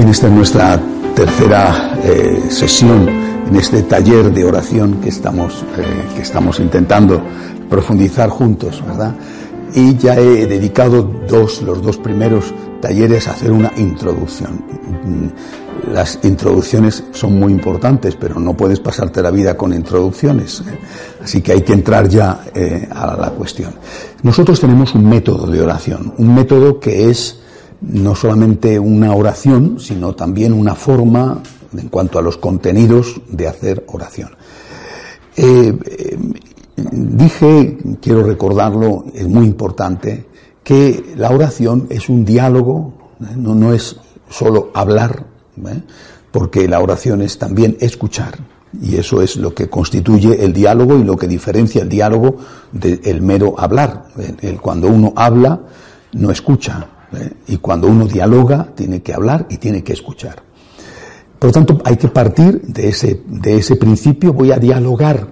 Bien, esta es nuestra tercera eh, sesión en este taller de oración que estamos, eh, que estamos intentando profundizar juntos, ¿verdad? Y ya he dedicado dos, los dos primeros talleres a hacer una introducción. Las introducciones son muy importantes, pero no puedes pasarte la vida con introducciones. ¿eh? Así que hay que entrar ya a la cuestión. Nosotros tenemos un método de oración, un método que es no solamente una oración, sino también una forma en cuanto a los contenidos de hacer oración. Eh, eh, dije, quiero recordarlo, es muy importante, que la oración es un diálogo, ¿eh? no, no, es solo hablar, porque la oración es también escuchar. Y eso es lo que constituye el diálogo y lo que diferencia el diálogo del mero hablar. El, cuando uno habla, no escucha, ¿eh? Y cuando uno dialoga, tiene que hablar y tiene que escuchar. Por lo tanto, hay que partir de ese, de ese principio, voy a dialogar.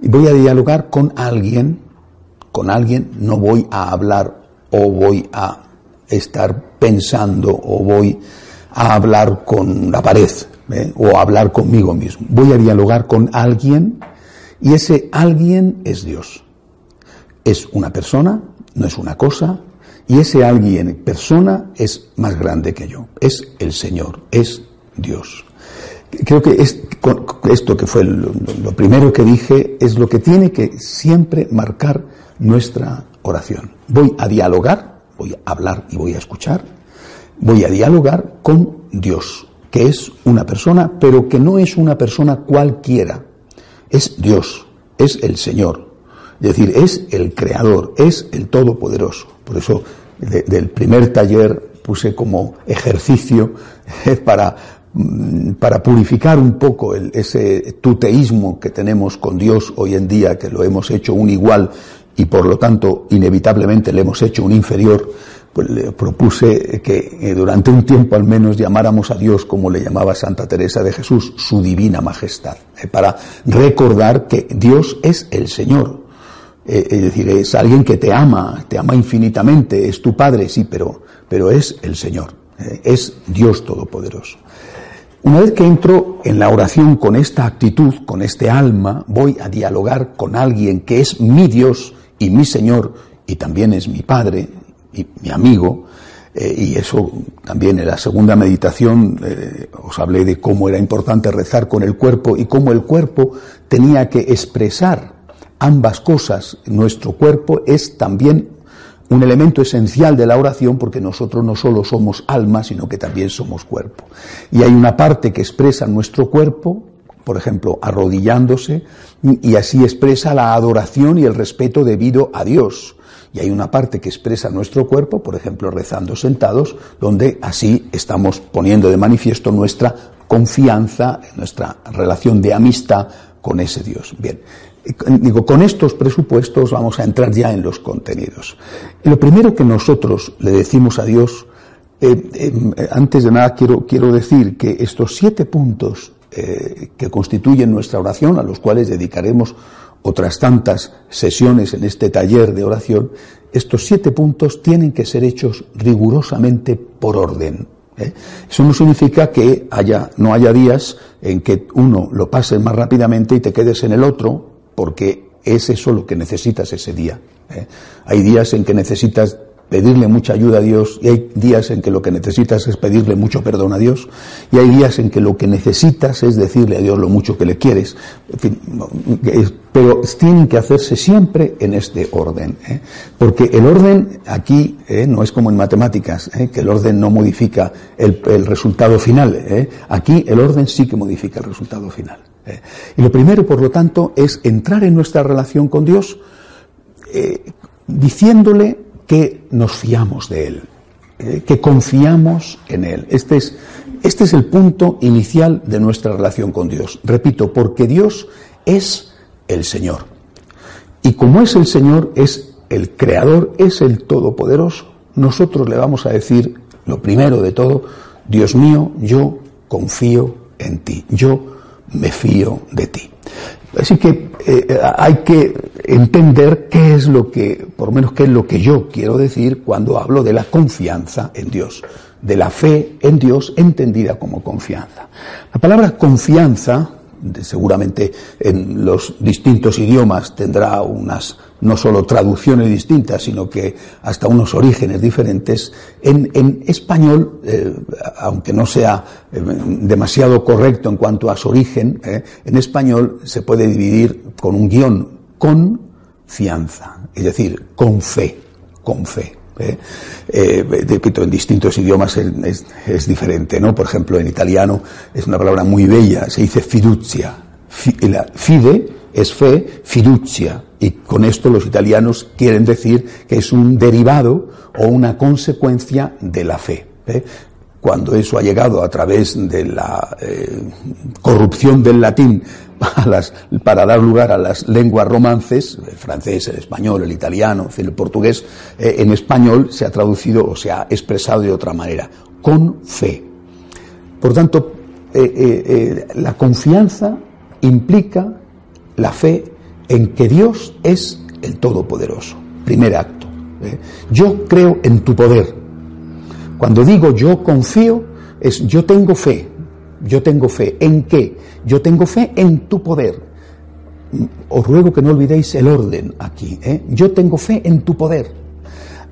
Y voy a dialogar con alguien, con alguien, no voy a hablar o voy a estar pensando o voy a hablar con la pared ¿eh? o a hablar conmigo mismo. Voy a dialogar con alguien y ese alguien es Dios. Es una persona, no es una cosa, y ese alguien, persona, es más grande que yo. Es el Señor, es Dios. Creo que esto que fue lo, primero que dije es lo que tiene que siempre marcar nuestra oración. Voy a dialogar, voy a hablar y voy a escuchar, voy a dialogar con Dios, que es una persona, pero que no es una persona cualquiera. Es Dios, es el Señor, es decir, es el creador, es el todopoderoso. Por eso del primer taller puse como ejercicio para, mm, para purificar un poco ese tuteísmo que tenemos con Dios hoy en día, que lo hemos hecho un igual y por lo tanto inevitablemente le hemos hecho un inferior, pues le propuse que eh, durante un tiempo al menos llamáramos a Dios como le llamaba Santa Teresa de Jesús, su divina majestad, para recordar que Dios es el Señor, eh, es decir, es alguien que te ama, te ama infinitamente, es tu Padre, sí, pero, pero es el Señor, eh, es Dios Todopoderoso. Una vez que entro en la oración con esta actitud, con este alma, voy a dialogar con alguien que es mi Dios y mi Señor y también es mi Padre y mi amigo, eh, y eso también en la segunda meditación os hablé de cómo era importante rezar con el cuerpo y cómo el cuerpo tenía que expresar ambas cosas, nuestro cuerpo es también un elemento esencial de la oración porque nosotros no solo somos alma, sino que también somos cuerpo. Y hay una parte que expresa nuestro cuerpo, por ejemplo, arrodillándose, y así expresa la adoración y el respeto debido a Dios. Y hay una parte que expresa nuestro cuerpo, por ejemplo, rezando sentados, donde así estamos poniendo de manifiesto nuestra confianza, nuestra relación de amistad con ese Dios. Bien, Digo, con estos presupuestos vamos a entrar ya en los contenidos. lo primero que nosotros le decimos a Dios, eh, eh, antes de nada quiero, quiero decir que estos siete puntos eh, que constituyen nuestra oración, a los cuales dedicaremos otras tantas sesiones en este taller de oración, estos siete puntos tienen que ser hechos rigurosamente por orden. Eso no significa que haya, no haya días en que uno lo pase más rápidamente y te quedes en el otro, porque es eso lo que necesitas ese día. ¿eh? Hay días en que necesitas pedirle mucha ayuda a Dios y hay días en que lo que necesitas es pedirle mucho perdón a Dios y hay días en que lo que necesitas es decirle a Dios lo mucho que le quieres. pero tienen que hacerse siempre en este orden, ¿eh? porque el orden aquí ¿eh? no es como en matemáticas, que el orden no modifica el, el resultado final. Aquí el orden sí que modifica el resultado final. Eh, y lo primero, por lo tanto, es entrar en nuestra relación con Dios eh, diciéndole que nos fiamos de Él, eh, que confiamos en Él. Este es, este es el punto inicial de nuestra relación con Dios. Repito, porque Dios es el Señor. Y como es el Señor, es el Creador, es el Todopoderoso, nosotros le vamos a decir, lo primero de todo, Dios mío, yo confío en ti. Yo me fío de ti. Así que eh, hay que entender qué es lo que, por lo menos qué es lo que yo quiero decir cuando hablo de la confianza en Dios, de la fe en Dios entendida como confianza. La palabra confianza seguramente en los distintos idiomas tendrá unas no solo traducciones distintas, sino que hasta unos orígenes diferentes. En, español, eh, aunque no sea eh, demasiado correcto en cuanto a su origen, eh, en español se puede dividir con un guion con fianza, es decir, con fe, con fe. en distintos idiomas es, diferente, ¿no? Por ejemplo, en italiano es una palabra muy bella, se dice fiducia. Fide es fe, fiducia. Y con esto los italianos quieren decir que es un derivado o una consecuencia de la fe. ¿eh? Cuando eso ha llegado a través de la corrupción del latín para dar lugar a las lenguas romances, el francés, el español, el italiano, el portugués, eh, en español se ha traducido o se ha expresado de otra manera, con fe. Por tanto, eh, eh, la confianza implica la fe en que Dios es el Todopoderoso. Primer acto. Yo creo en tu poder. Cuando digo yo confío, es yo tengo fe, yo tengo fe. ¿En qué? Yo tengo fe en tu poder. Os ruego que no olvidéis el orden aquí. ¿eh? Yo tengo fe en tu poder.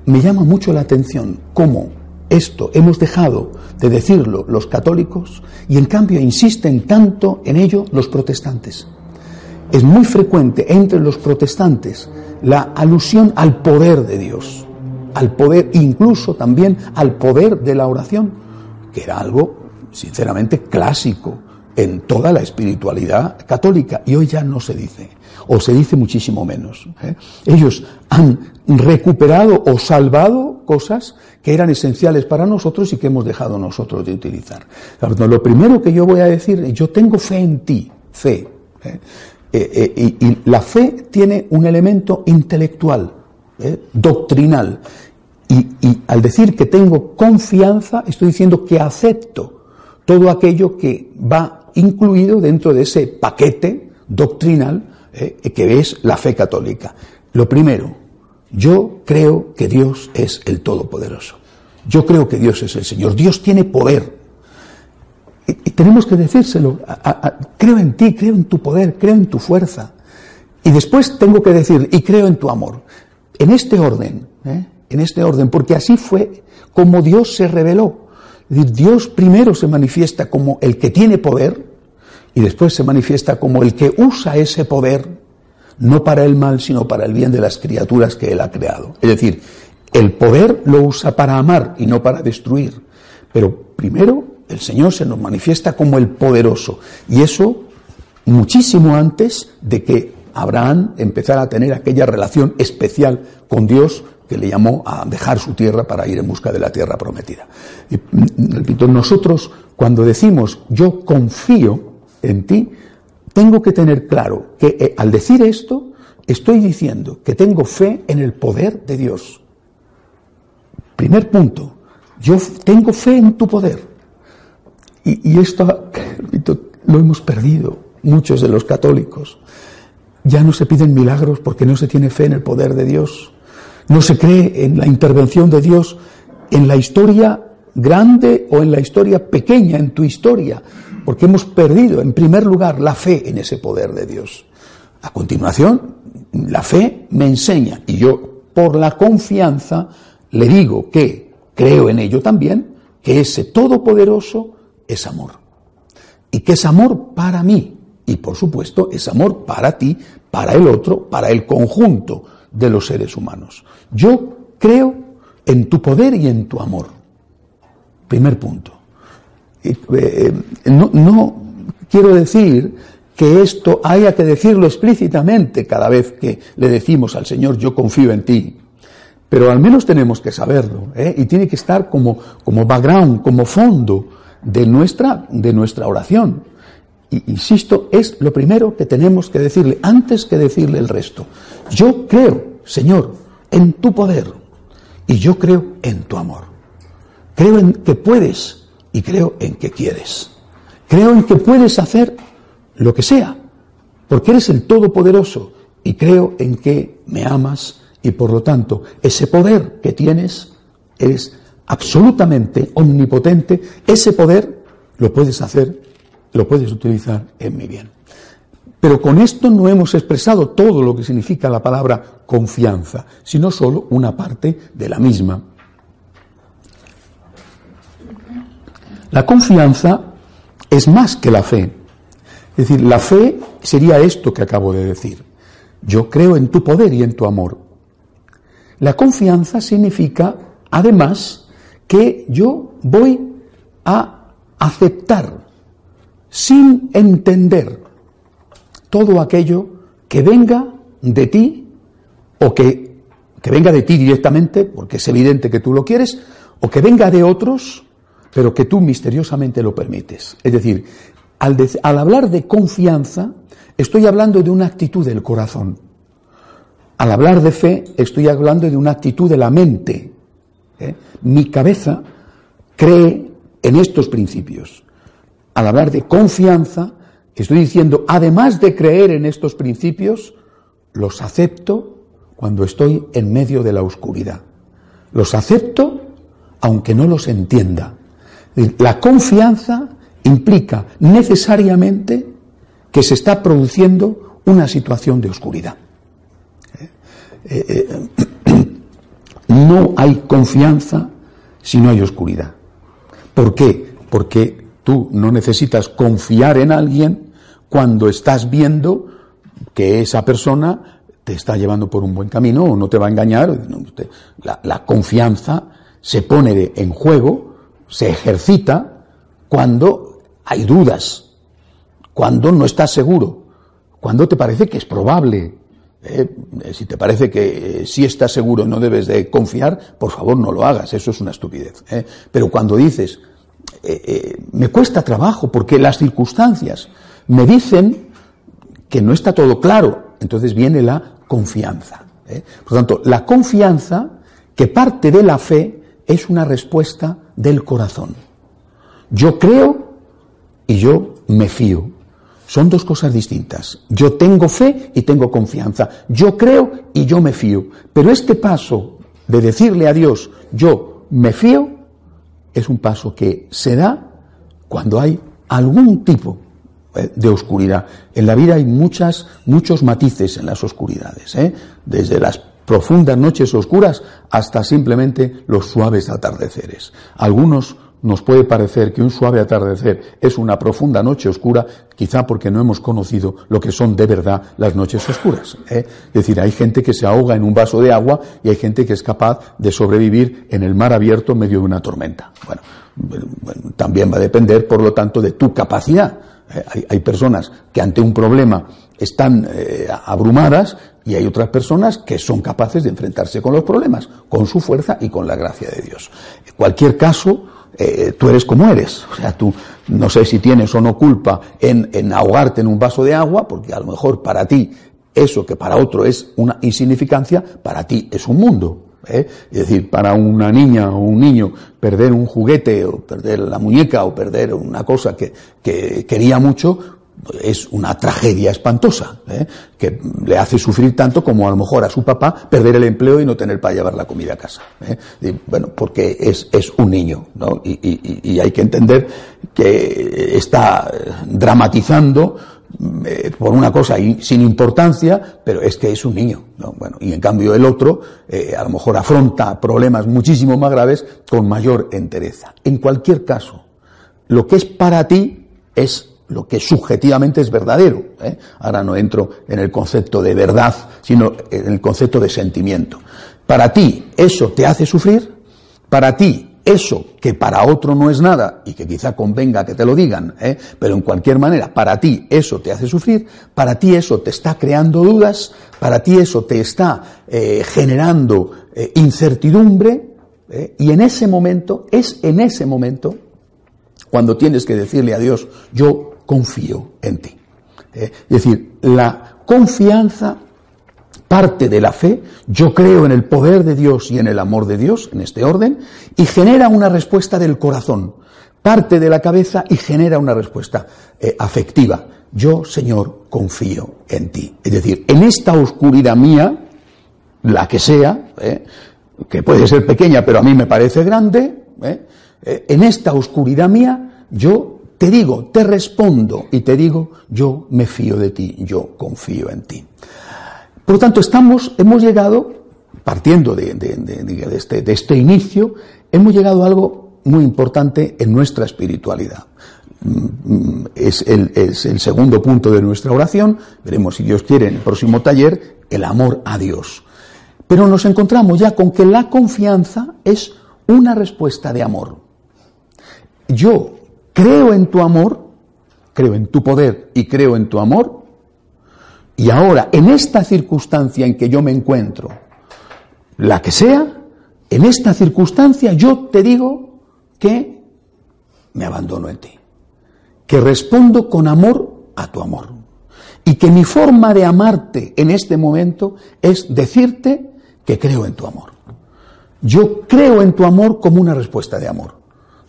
Me llama mucho la atención cómo esto hemos dejado de decirlo los católicos y en cambio insisten tanto en ello los protestantes. Es muy frecuente entre los protestantes la alusión al poder de Dios, al poder, incluso también al poder de la oración, que era algo sinceramente clásico en toda la espiritualidad católica y hoy ya no se dice, o se dice muchísimo menos. ¿eh? Ellos han recuperado o salvado cosas que eran esenciales para nosotros y que hemos dejado nosotros de utilizar. Lo primero que yo voy a decir, yo tengo fe en ti, fe. ¿eh? Eh, y, la fe tiene un elemento intelectual, doctrinal. y al decir que tengo confianza, estoy diciendo que acepto todo aquello que va incluido dentro de ese paquete doctrinal eh, que es la fe católica. Lo primero, yo creo que Dios es el Todopoderoso. Yo creo que Dios es el Señor. Dios tiene poder. Y, tenemos que decírselo. creo en ti, creo en tu poder, creo en tu fuerza. Y después tengo que decir, y creo en tu amor. En este orden, ¿eh? en este orden, porque así fue como Dios se reveló. Dios primero se manifiesta como el que tiene poder y después se manifiesta como el que usa ese poder no para el mal, sino para el bien de las criaturas que Él ha creado. Es decir, el poder lo usa para amar y no para destruir. Pero primero el Señor se nos manifiesta como el poderoso. Y eso muchísimo antes de que Abraham empezara a tener aquella relación especial con Dios que le llamó a dejar su tierra para ir en busca de la tierra prometida. Y, mm, repito, nosotros cuando decimos yo confío en ti, tengo que tener claro que eh, al decir esto estoy diciendo que tengo fe en el poder de Dios. Primer punto, yo tengo fe en tu poder. Y, esto, repito, lo hemos perdido muchos de los católicos. Ya no se piden milagros porque no se tiene fe en el poder de Dios. No se cree en la intervención de Dios en la historia grande o en la historia pequeña, en tu historia, porque hemos perdido, en primer lugar, la fe en ese poder de Dios. A continuación, la fe me enseña, y yo, por la confianza, le digo que creo en ello también, que ese todopoderoso es amor. Y que es amor para mí, y por supuesto es amor para ti, para el otro, para el conjunto de los seres humanos. Yo creo en tu poder y en tu amor. Primer punto. Eh, no, no quiero decir que esto haya que decirlo explícitamente cada vez que le decimos al Señor, yo confío en ti. Pero al menos tenemos que saberlo, ¿eh? y tiene que estar como, como background, como fondo de nuestra, de nuestra oración. Y, insisto, es lo primero que tenemos que decirle, antes que decirle el resto. Yo creo, Señor, en tu poder y yo creo en tu amor. Creo en que puedes y creo en que quieres. Creo en que puedes hacer lo que sea porque eres el Todopoderoso y creo en que me amas y por lo tanto ese poder que tienes es absolutamente omnipotente, ese poder lo puedes hacer, lo puedes utilizar en mi bien. Pero con esto no hemos expresado todo lo que significa la palabra confianza, sino solo una parte de la misma. La confianza es más que la fe. Es decir, la fe sería esto que acabo de decir. Yo creo en tu poder y en tu amor. La confianza significa, además, que yo voy a aceptar, sin entender, todo aquello que venga de ti o que, que venga de ti directamente, porque es evidente que tú lo quieres, o que venga de otros, pero que tú misteriosamente lo permites. Es decir, al, al hablar de confianza, estoy hablando de una actitud del corazón. Al hablar de fe, estoy hablando de una actitud de la mente. ¿Eh? Mi cabeza cree en estos principios. Al hablar de confianza, estoy diciendo, además de creer en estos principios, los acepto cuando estoy en medio de la oscuridad. Los acepto aunque no los entienda. La confianza implica necesariamente que se está produciendo una situación de oscuridad. Eh, eh, no hay confianza si no hay oscuridad. ¿Por qué? Porque tú no necesitas confiar en alguien cuando estás viendo que esa persona te está llevando por un buen camino o no te va a engañar. La, confianza se pone en juego, se ejercita cuando hay dudas, cuando no estás seguro, cuando te parece que es probable, eh, si te parece que eh, si estás seguro no debes de confiar, por favor no lo hagas, eso es una estupidez. ¿eh? Pero cuando dices, me cuesta trabajo porque las circunstancias me dicen que no está todo claro, entonces viene la confianza. Por lo tanto, la confianza que parte de la fe es una respuesta del corazón. Yo creo y yo me fío. Son dos cosas distintas. Yo tengo fe y tengo confianza. Yo creo y yo me fío. Pero este paso de decirle a Dios, yo me fío, es un paso que se da cuando hay algún tipo eh, de oscuridad. En la vida hay muchas, muchos matices en las oscuridades, ¿eh? desde las profundas noches oscuras hasta simplemente los suaves atardeceres. Algunos nos puede parecer que un suave atardecer es una profunda noche oscura, quizá porque no hemos conocido lo que son de verdad las noches oscuras. ¿eh? Es decir, hay gente que se ahoga en un vaso de agua y hay gente que es capaz de sobrevivir en el mar abierto en medio de una tormenta. Bueno, también va a depender, por lo tanto, de tu capacidad. ¿eh? Hay, personas que ante un problema están eh, abrumadas y hay otras personas que son capaces de enfrentarse con los problemas, con su fuerza y con la gracia de Dios. En cualquier caso, eh, tú eres como eres. O sea, tú no sé si tienes o no culpa en, en ahogarte en un vaso de agua, porque a lo mejor para ti eso que para otro es una insignificancia, para ti es un mundo. ¿eh? Es decir, para una niña o un niño perder un juguete o perder la muñeca o perder una cosa que, que quería mucho, es una tragedia espantosa, ¿eh? que le hace sufrir tanto como a lo mejor a su papá perder el empleo y no tener para llevar la comida a casa. ¿eh? bueno, porque es, es un niño, ¿no? Y, y, hay que entender que está dramatizando eh, por una cosa sin importancia, pero es que es un niño, ¿no? Bueno, y en cambio el otro a lo mejor afronta problemas muchísimo más graves con mayor entereza. En cualquier caso, lo que es para ti es lo que subjetivamente es verdadero. ¿eh? Ahora no entro en el concepto de verdad, sino en el concepto de sentimiento. Para ti eso te hace sufrir, para ti eso que para otro no es nada y que quizá convenga que te lo digan, ¿eh? pero en cualquier manera para ti eso te hace sufrir, para ti eso te está creando dudas, para ti eso te está eh, generando incertidumbre, y en ese momento, es en ese momento, cuando tienes que decirle a Dios, yo confío en ti. Eh, es decir, la confianza parte de la fe, yo creo en el poder de Dios y en el amor de Dios, en este orden, y genera una respuesta del corazón, parte de la cabeza y genera una respuesta eh, afectiva. yo, Señor, confío en ti. Es decir, en esta oscuridad mía, la que sea, ¿eh? que puede ser pequeña, pero a mí me parece grande, en esta oscuridad mía, yo te digo, te respondo y te digo, yo me fío de ti, yo confío en ti. Por lo tanto, estamos, hemos llegado, partiendo de, este, este inicio, hemos llegado a algo muy importante en nuestra espiritualidad mm, es el, es el, segundo punto de nuestra oración. Veremos si Dios quiere en el próximo taller el amor a Dios. Pero nos encontramos ya con que la confianza es una respuesta de amor. Yo creo en tu amor, creo en tu poder y creo en tu amor, y ahora, en esta circunstancia en que yo me encuentro, la que sea, en esta circunstancia yo te digo que me abandono en ti, que respondo con amor a tu amor, y que mi forma de amarte en este momento es decirte que creo en tu amor. Yo creo en tu amor como una respuesta de amor.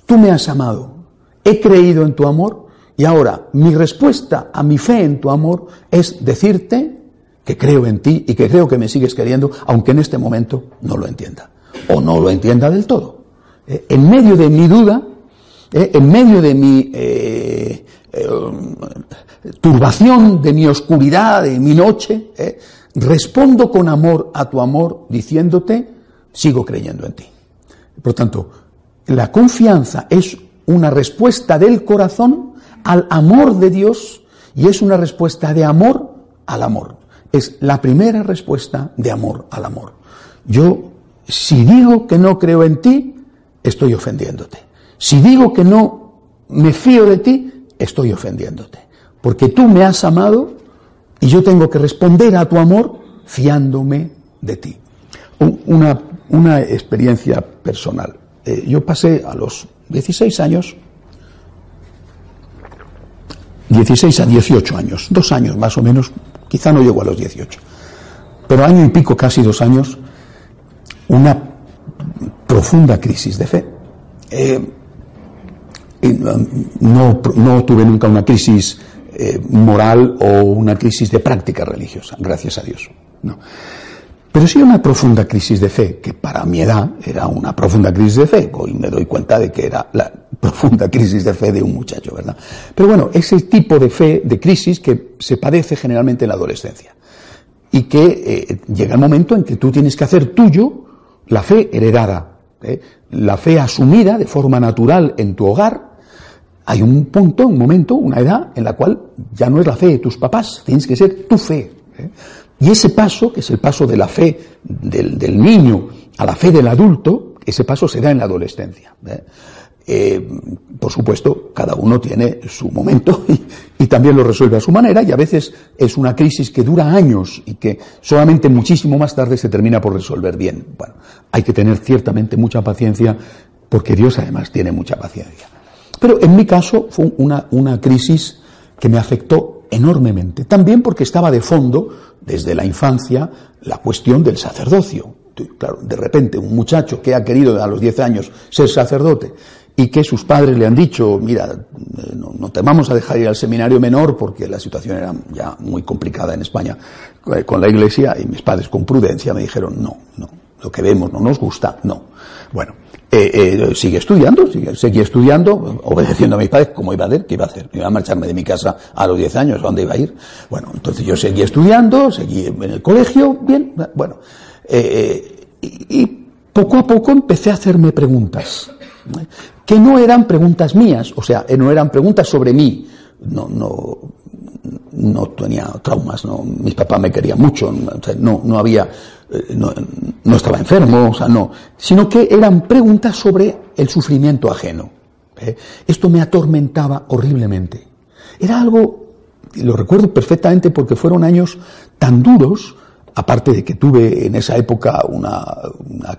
Tú me has amado, he creído en tu amor y ahora mi respuesta a mi fe en tu amor es decirte que creo en ti y que creo que me sigues queriendo, aunque en este momento no lo entienda o no lo entienda del todo. Eh, en medio de mi duda, eh, en medio de mi eh, turbación, de mi oscuridad, de mi noche, respondo con amor a tu amor diciéndote, sigo creyendo en ti. Por tanto, la confianza es una respuesta del corazón al amor de Dios y es una respuesta de amor al amor. Es la primera respuesta de amor al amor. Yo, si digo que no creo en ti, estoy ofendiéndote. Si digo que no me fío de ti, estoy ofendiéndote. Porque tú me has amado y yo tengo que responder a tu amor fiándome de ti. Una, una experiencia personal. Eh, yo pasé a los 16 años, 16 a 18 años, dos años más o menos, quizá no llego a los 18, pero año y pico, casi dos años, una profunda crisis de fe. Eh, no, no tuve nunca una crisis eh, moral o una crisis de práctica religiosa, gracias a Dios. Pero sí una profunda crisis de fe, que para mi edad era una profunda crisis de fe. Hoy me doy cuenta de que era la profunda crisis de fe de un muchacho, ¿verdad? Pero bueno, ese tipo de fe, de crisis que se padece generalmente en la adolescencia. Y que eh, llega el momento en que tú tienes que hacer tuyo la fe heredada, ¿eh? la fe asumida de forma natural en tu hogar, hay un punto, un momento, una edad en la cual ya no es la fe de tus papás, tienes que ser tu fe. ¿eh? Y ese paso, que es el paso de la fe del, niño a la fe del adulto, ese paso se da en la adolescencia. ¿eh? Eh, por supuesto, cada uno tiene su momento y, también lo resuelve a su manera y a veces es una crisis que dura años y que solamente muchísimo más tarde se termina por resolver bien. Bueno, hay que tener ciertamente mucha paciencia porque Dios además tiene mucha paciencia. Pero en mi caso fue una, una crisis que me afectó enormemente. También porque estaba de fondo, desde la infancia, la cuestión del sacerdocio. Claro, de repente un muchacho que ha querido a los 10 años ser sacerdote y que sus padres le han dicho, mira, eh, no, te vamos a dejar ir al seminario menor porque la situación era ya muy complicada en España eh, con la iglesia y mis padres con prudencia me dijeron, no, no, lo que vemos no nos gusta, no. Bueno, eh, eh, sigue estudiando, sigue, seguí estudiando, obedeciendo a mis padres, ¿cómo iba a hacer? ¿Qué iba a hacer? ¿Iba a marcharme de mi casa a los 10 años? ¿A dónde iba a ir? Bueno, entonces yo seguí estudiando, seguí en el colegio, bien, bueno. Eh, y, poco a poco empecé a hacerme preguntas, que no eran preguntas mías, o sea, no eran preguntas sobre mí, no, no, no tenía traumas, no, mis papás me querían mucho, no, no había eh, no, estaba enfermo, o sea, no, sino que eran preguntas sobre el sufrimiento ajeno. ¿eh? Esto me atormentaba horriblemente. Era algo, lo recuerdo perfectamente porque fueron años tan duros, aparte de que tuve en esa época una,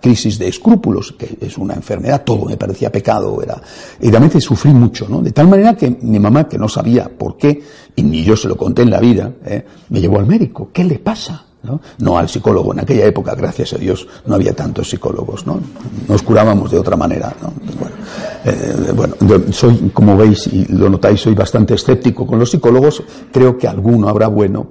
crisis de escrúpulos, que es una enfermedad, todo me parecía pecado, era, y realmente sufrí mucho, ¿no? De tal manera que mi mamá, que no sabía por qué, y ni yo se lo conté en la vida, ¿eh? me llevó al médico. ¿Qué le pasa? ¿No? al psicólogo. En aquella época, gracias a Dios, no había tantos psicólogos, ¿no? Nos curábamos de otra manera, Eh, bueno, soy, como veis y lo notáis, soy bastante escéptico con los psicólogos. Creo que alguno habrá bueno,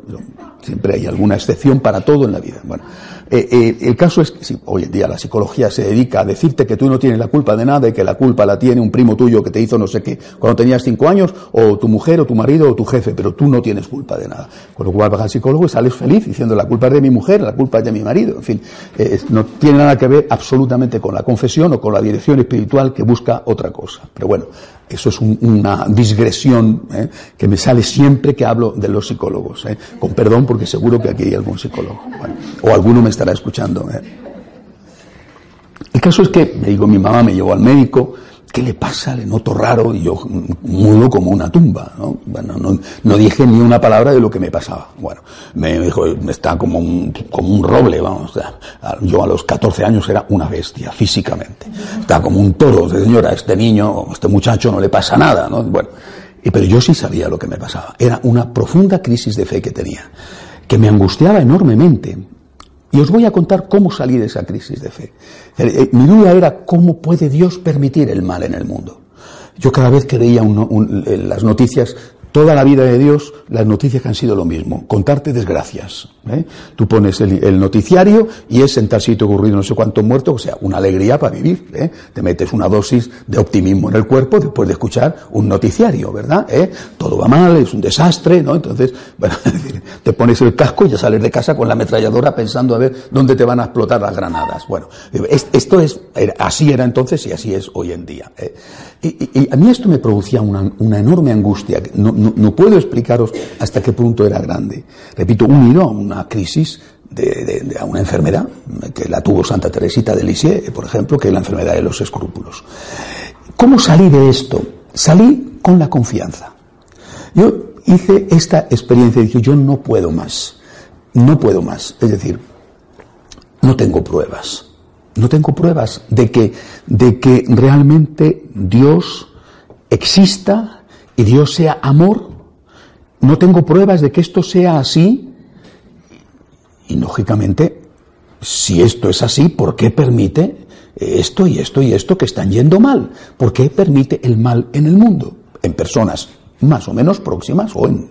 siempre hay alguna excepción para todo en la vida. Bueno, eh, eh, el caso es que hoy en día la psicología se dedica a decirte que tú no tienes la culpa de nada y que la culpa la tiene un primo tuyo que te hizo no sé qué cuando tenías cinco años, o tu mujer, o tu marido, o tu jefe, pero tú no tienes culpa de nada. Con lo cual vas al psicólogo y sales feliz diciendo la culpa es de mi mujer, la culpa es de mi marido. En fin, eh, no tiene nada que ver absolutamente con la confesión o con la dirección espiritual que busca otra cosa. Pero bueno, eso es una digresión ¿eh? que me sale siempre que hablo de los psicólogos. ¿eh? Con perdón, porque seguro que aquí hay algún psicólogo. o alguno me estará escuchando. ¿eh? El caso es que, me digo, mi mamá me llevó al médico ¿qué le pasa? Le noto raro y yo mudo como una tumba, ¿no? Bueno, no, dije ni una palabra de lo que me pasaba. Bueno, me dijo, está como un, como un roble, vamos. yo a los 14 años era una bestia, físicamente. Está como un toro, señora, este niño, este muchacho no le pasa nada, ¿no? Bueno, pero yo sí sabía lo que me pasaba. Era una profunda crisis de fe que tenía, que me angustiaba enormemente y os voy a contar cómo salí de esa crisis de fe. Eh, mi duda era cómo puede Dios permitir el mal en el mundo. Yo cada vez que leía las noticias toda la vida de Dios, las noticias que han sido lo mismo, contarte desgracias. ¿eh? Tú pones el, noticiario y es en tal sitio ocurrido no sé cuántos muertos, o sea, una alegría para vivir. ¿eh? Te metes una dosis de optimismo en el cuerpo después de escuchar un noticiario, ¿verdad? ¿Eh? Todo va mal, es un desastre, ¿no? Entonces, bueno, te pones el casco y ya sales de casa con la ametralladora pensando a ver dónde te van a explotar las granadas. Bueno, esto es, así era entonces y así es hoy en día. ¿eh? Y, a mí esto me producía una, enorme angustia. No, puedo explicaros hasta qué punto era grande. Repito, unido a una crisis de, a una enfermedad, que la tuvo Santa Teresita de Lisieux, por ejemplo, que es la enfermedad de los escrúpulos. ¿Cómo salí de esto? Salí con la confianza. Yo hice esta experiencia y dije, yo no puedo más, no puedo más. Es decir, no tengo pruebas no tengo pruebas de que, de que realmente Dios exista Dios sea amor. No tengo pruebas de que esto sea así. Y lógicamente, si esto es así, ¿por qué permite esto y esto y esto que están yendo mal? ¿Por qué permite el mal en el mundo? En personas más o menos próximas o en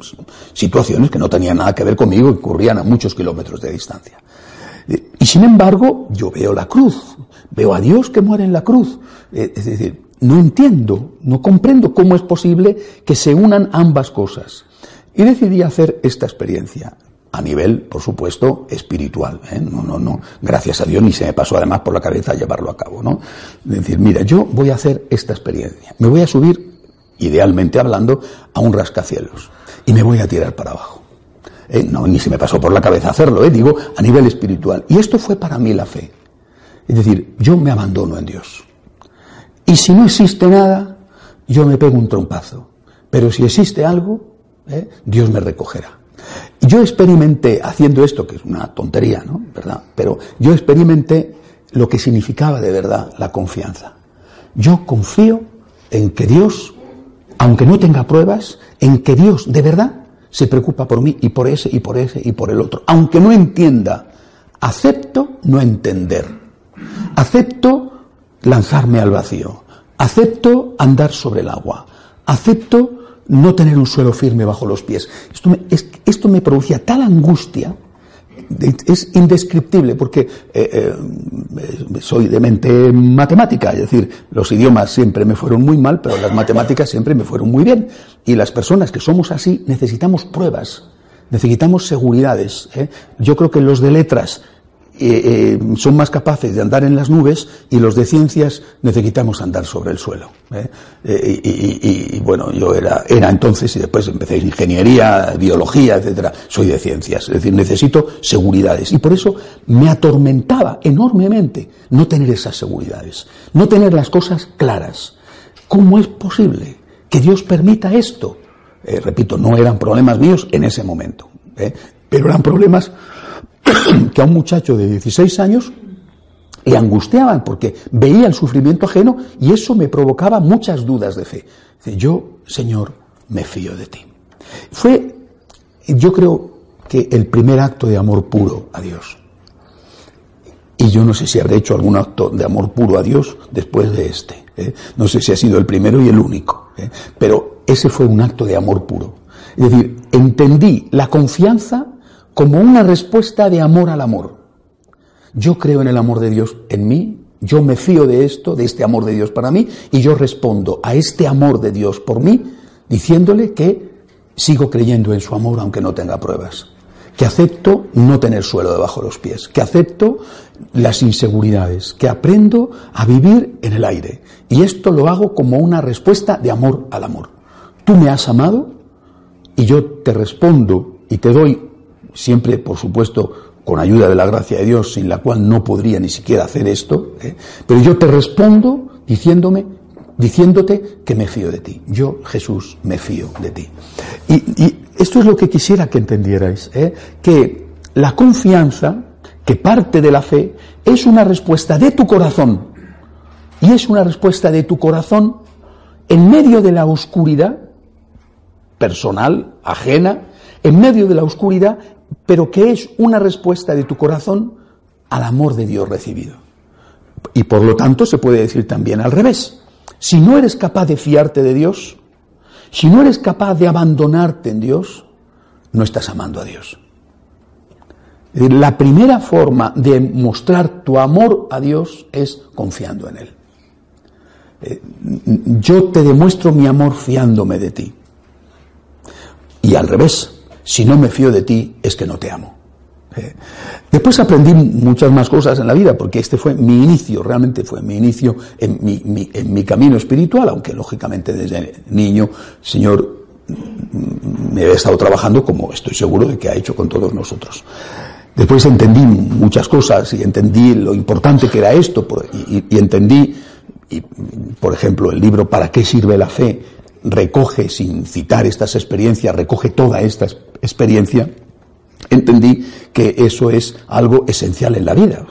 situaciones que no tenían nada que ver conmigo y ocurrían a muchos kilómetros de distancia. Y sin embargo, yo veo la cruz, veo a Dios que muere en la cruz. Eh, es decir, no entiendo, no comprendo cómo es posible que se unan ambas cosas. Y decidí hacer esta experiencia a nivel, por supuesto, espiritual. ¿eh? No, no, no. Gracias a Dios ni se me pasó además por la cabeza llevarlo a cabo, ¿no? Es decir, mira, yo voy a hacer esta experiencia. Me voy a subir, idealmente hablando, a un rascacielos y me voy a tirar para abajo. Eh, no, ni se me pasó por la cabeza hacerlo, eh, digo, a nivel espiritual. Y esto fue para mí la fe. Es decir, yo me abandono en Dios. Y si no existe nada, yo me pego un trompazo. Pero si existe algo, eh, Dios me recogerá. Yo experimenté, haciendo esto, que es una tontería, ¿no? ¿Verdad? Pero yo experimenté lo que significaba de verdad la confianza. Yo confío en que Dios, aunque no tenga pruebas, en que Dios de verdad se preocupa por mí y por ese y por ese y por el otro. Aunque no entienda, acepto no entender. Acepto lanzarme al vacío. Acepto andar sobre el agua. Acepto no tener un suelo firme bajo los pies. Esto me, esto me producía tal angustia es indescriptible porque eh, eh, soy de mente matemática, es decir, los idiomas siempre me fueron muy mal, pero las matemáticas siempre me fueron muy bien. Y las personas que somos así necesitamos pruebas, necesitamos seguridades. ¿eh? Yo creo que los de letras eh, eh, son más capaces de andar en las nubes y los de ciencias necesitamos andar sobre el suelo. ¿eh? Y, bueno, yo era, era entonces y después empecé ingeniería, biología, etcétera. Soy de ciencias, es decir, necesito seguridades y por eso me atormentaba enormemente no tener esas seguridades, no tener las cosas claras. ¿Cómo es posible que Dios permita esto? repito, no eran problemas míos en ese momento, pero eran problemas que a un muchacho de 16 años le angustiaban porque veía el sufrimiento ajeno y eso me provocaba muchas dudas de fe. Yo, Señor, me fío de ti. Fue, yo creo que el primer acto de amor puro a Dios. Y yo no sé si habré hecho algún acto de amor puro a Dios después de este. Es ¿eh? No sé si ha sido el primero y el único, ¿eh? pero ese fue un acto de amor puro. Es decir, entendí la confianza como una respuesta de amor al amor. Yo creo en el amor de Dios en mí, yo me fío de esto, de este amor de Dios para mí, y yo respondo a este amor de Dios por mí, diciéndole que sigo creyendo en su amor aunque no tenga pruebas, que acepto no tener suelo debajo de los pies, que acepto las inseguridades, que aprendo a vivir en el aire. Y esto lo hago como una respuesta de amor al amor. Tú me has amado y yo te respondo y te doy, siempre por supuesto con ayuda de la gracia de Dios, sin la cual no podría ni siquiera hacer esto, ¿eh? pero yo te respondo diciéndome, diciéndote que me fío de ti. Yo, Jesús, me fío de ti. Y, esto es lo que quisiera que entendierais, ¿eh? que la confianza que parte de la fe es una respuesta de tu corazón. Y es una respuesta de tu corazón en medio de la oscuridad personal, ajena, en medio de la oscuridad, pero que es una respuesta de tu corazón al amor de Dios recibido. Y por lo tanto se puede decir también al revés. Si no eres capaz de fiarte de Dios, si no eres capaz de abandonarte en Dios, no estás amando a Dios. La primera forma de mostrar tu amor a Dios es confiando en Él. Eh, yo te demuestro mi amor fiándome de ti. Y al revés, si no me fío de ti es que no te amo. Eh, después aprendí muchas más cosas en la vida, porque este fue mi inicio, realmente fue mi inicio en mi, camino espiritual, aunque lógicamente desde niño Señor me había estado trabajando como estoy seguro de que ha hecho con todos nosotros. Después entendí muchas cosas y entendí lo importante que era esto y, entendí, por ejemplo, el libro ¿Para qué sirve la fe? Recoge, sin citar estas experiencias, recoge toda esta experiencia, entendí que eso es algo esencial en la vida.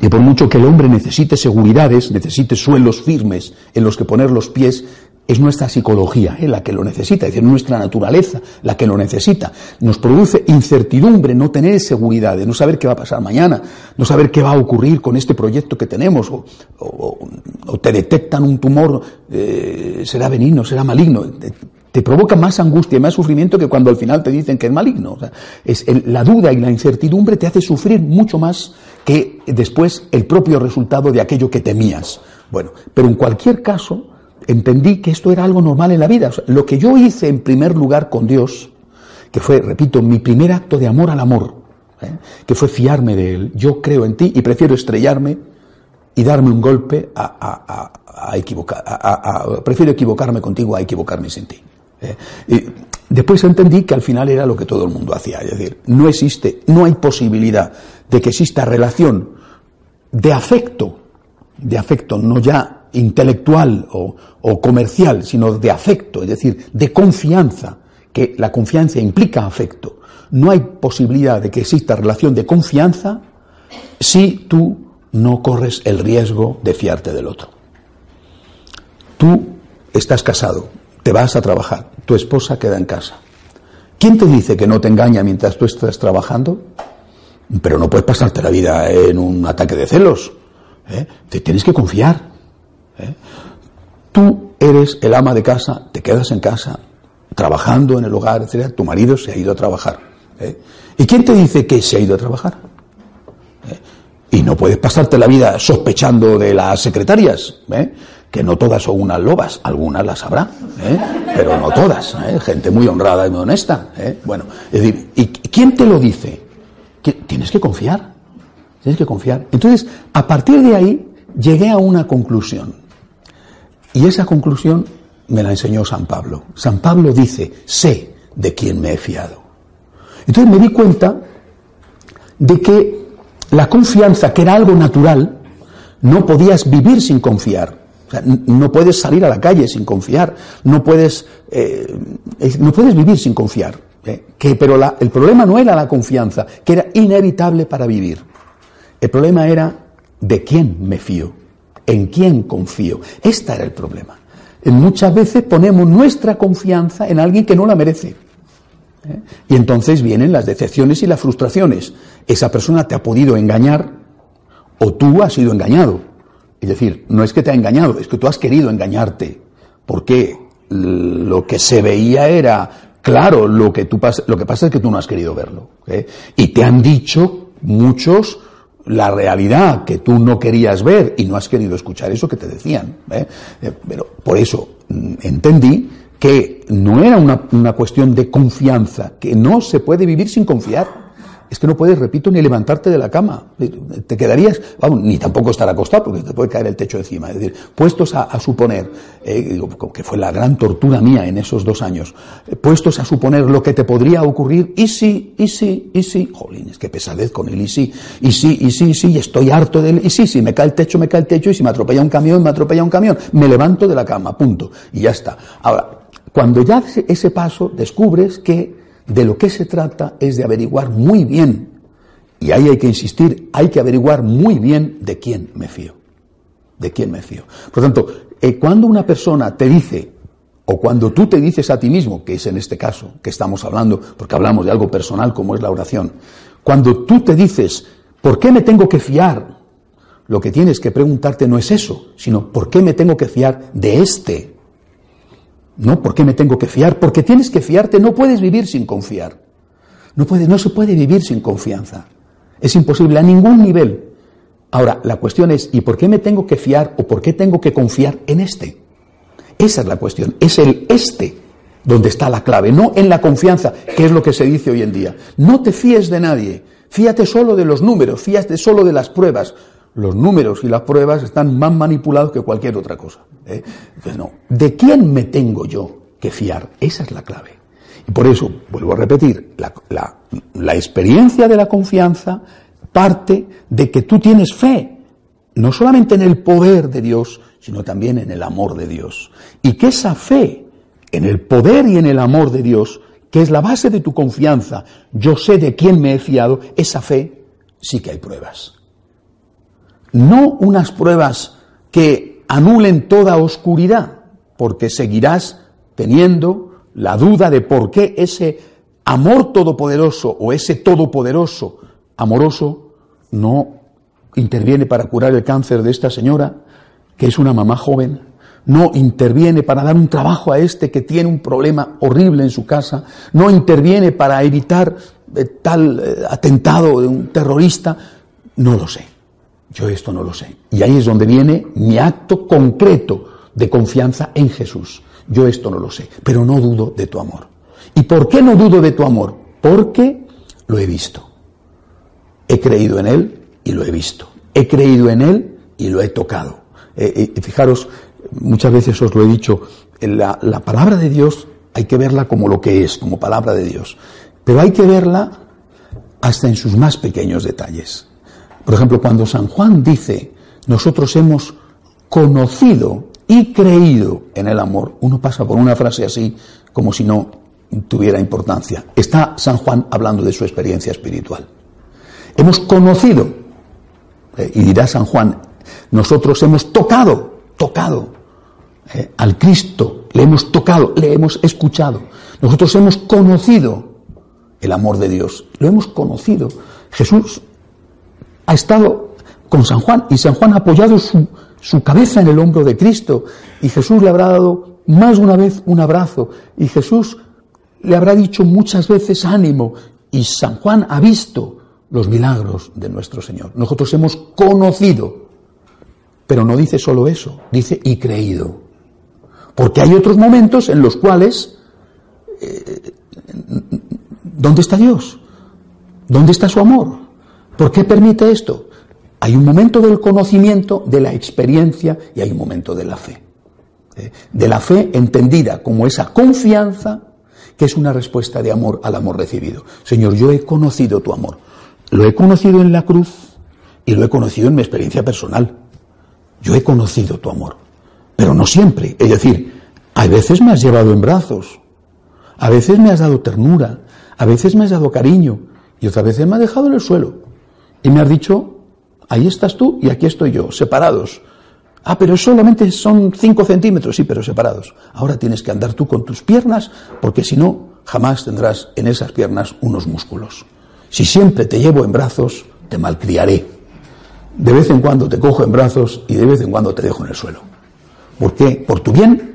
y por mucho que el hombre necesite seguridades, necesite suelos firmes en los que poner los pies, es nuestra psicología ¿eh? la que lo necesita, es decir, nuestra naturaleza la que lo necesita. Nos produce incertidumbre no tener seguridad, de no saber qué va a pasar mañana, no saber qué va a ocurrir con este proyecto que tenemos, o, te detectan un tumor, eh, será benigno, será maligno. Te, provoca más angustia y más sufrimiento que cuando al final te dicen que es maligno. la duda y la incertidumbre te hace sufrir mucho más que después el propio resultado de aquello que temías. Bueno, pero en cualquier caso, entendí que esto era algo normal en la vida. lo que yo hice en primer lugar con Dios, que fue, repito, mi primer acto de amor al amor, ¿eh? que fue fiarme de Él. Yo creo en ti y prefiero estrellarme y darme un golpe a, equivocar, prefiero equivocarme contigo a equivocarme sin ti. ¿eh? Y después entendí que al final era lo que todo el mundo hacía, es decir, no existe, no hay posibilidad de que exista relación de afecto, de afecto no ya intelectual o, comercial, sino de afecto, es decir, de confianza, que la confianza implica afecto. No hay posibilidad de que exista relación de confianza si tú no corres el riesgo de fiarte del otro. Tú estás casado, te vas a trabajar, tu esposa queda en casa. ¿Quién te dice que no te engaña mientras tú estás trabajando? Pero no puedes pasarte la vida en un ataque de celos. ¿eh? Te tienes que confiar. ¿Eh? Tú eres el ama de casa, te quedas en casa, trabajando en el hogar, etc. Tu marido se ha ido a trabajar. ¿eh? ¿Y quién te dice que se ha ido a trabajar? ¿Eh? Y no puedes pasarte la vida sospechando de las secretarias, que no todas son unas lobas, algunas las habrá, pero no todas, gente muy honrada y muy honesta. Bueno, es decir, ¿y quién te lo dice? Tienes que confiar, tienes que confiar. Entonces, a partir de ahí, llegué a una conclusión. Y esa conclusión me la enseñó San Pablo. San Pablo dice, sé de quién me he fiado. Entonces me di cuenta de que la confianza, que era algo natural, no podías vivir sin confiar. no puedes salir a la calle sin confiar, no puedes, eh, no puedes vivir sin confiar. ¿eh? Que, pero el problema no era la confianza, que era inevitable para vivir. El problema era de quién me fío. ¿En quién confío? Este era el problema. Muchas veces ponemos nuestra confianza en alguien que no la merece. ¿eh? Y entonces vienen las decepciones y las frustraciones. Esa persona te ha podido engañar o tú has sido engañado. Es decir, no es que te ha engañado, es que tú has querido engañarte. Porque lo que se veía era claro, lo que, tú lo que pasa es que tú no has querido verlo. ¿eh? Y te han dicho muchos la realidad que tú no querías ver y no has querido escuchar eso que te decían. ¿eh? Eh, pero por eso mm, entendí que no era una, una cuestión de confianza, que no se puede vivir sin confiar es que no puedes, repito, ni levantarte de la cama. Te quedarías, vamos, ni tampoco estar acostado porque te puede caer el techo encima. Es decir, puestos a, suponer, eh, que fue la gran tortura mía en esos dos años, eh, puestos a suponer lo que te podría ocurrir, y sí, y sí, y sí, jolín, es que pesadez con él, y sí, y sí, y sí, y sí, y estoy harto de él, y sí, si me cae el techo, me cae el techo, y si me atropella un camión, me atropella un camión, me levanto de la cama, punto, y ya está. Ahora, cuando ya ese paso descubres que de lo que se trata es de averiguar muy bien, y ahí hay que insistir, hay que averiguar muy bien de quién me fío. De quién me fío. Por lo tanto, eh, cuando una persona te dice, o cuando tú te dices a ti mismo, que es en este caso que estamos hablando, porque hablamos de algo personal como es la oración, cuando tú te dices, ¿por qué me tengo que fiar? Lo que tienes que preguntarte no es eso, sino ¿por qué me tengo que fiar de este? No, ¿por qué me tengo que fiar? Porque tienes que fiarte, no puedes vivir sin confiar. No, puede, no se puede vivir sin confianza. Es imposible a ningún nivel. Ahora, la cuestión es, ¿y por qué me tengo que fiar o por qué tengo que confiar en este? Esa es la cuestión. Es el este donde está la clave, no en la confianza, que es lo que se dice hoy en día. No te fíes de nadie, fíate solo de los números, fíate solo de las pruebas los números y las pruebas están más manipulados que cualquier otra cosa. ¿eh? No. ¿De quién me tengo yo que fiar? Esa es la clave. Y por eso, vuelvo a repetir, la, la experiencia de la confianza parte de que tú tienes fe, no solamente en el poder de Dios, sino también en el amor de Dios. Y que esa fe en el poder y en el amor de Dios, que es la base de tu confianza, yo sé de quién me he fiado, esa fe sí que hay pruebas no unas pruebas que anulen toda oscuridad, porque seguirás teniendo la duda de por qué ese amor todopoderoso o ese todopoderoso amoroso no interviene para curar el cáncer de esta señora, que es una mamá joven, no interviene para dar un trabajo a este que tiene un problema horrible en su casa, no interviene para evitar eh, tal eh, atentado de un terrorista, no lo sé. Yo esto no lo sé. Y ahí es donde viene mi acto concreto de confianza en Jesús. Yo esto no lo sé, pero no dudo de tu amor. ¿Y por qué no dudo de tu amor? Porque lo he visto. He creído en Él y lo he visto. He creído en Él y lo he tocado. Eh, eh, fijaros, muchas veces os lo he dicho, la, la palabra de Dios hay que verla como lo que es, como palabra de Dios. Pero hay que verla hasta en sus más pequeños detalles. Por ejemplo, cuando San Juan dice, nosotros hemos conocido y creído en el amor, uno pasa por una frase así como si no tuviera importancia. Está San Juan hablando de su experiencia espiritual. Hemos conocido, eh, y dirá San Juan, nosotros hemos tocado, tocado eh, al Cristo, le hemos tocado, le hemos escuchado. Nosotros hemos conocido el amor de Dios, lo hemos conocido. Jesús ha estado con San Juan y San Juan ha apoyado su, su cabeza en el hombro de Cristo y Jesús le habrá dado más de una vez un abrazo y Jesús le habrá dicho muchas veces ánimo y San Juan ha visto los milagros de nuestro Señor. Nosotros hemos conocido, pero no dice solo eso, dice y creído. Porque hay otros momentos en los cuales, eh, ¿dónde está Dios? ¿Dónde está su amor? ¿Por qué permite esto? Hay un momento del conocimiento, de la experiencia y hay un momento de la fe. ¿eh? De la fe entendida como esa confianza que es una respuesta de amor al amor recibido. Señor, yo he conocido tu amor. Lo he conocido en la cruz y lo he conocido en mi experiencia personal. Yo he conocido tu amor, pero no siempre. Es decir, a veces me has llevado en brazos, a veces me has dado ternura, a veces me has dado cariño y otras veces me has dejado en el suelo. Y me has dicho, ahí estás tú y aquí estoy yo, separados. Ah, pero solamente son cinco centímetros, sí, pero separados. Ahora tienes que andar tú con tus piernas, porque si no, jamás tendrás en esas piernas unos músculos. Si siempre te llevo en brazos, te malcriaré. de vez en cuando te cojo en brazos y de vez en cuando te dejo en el suelo. ¿Por qué? Por tu bien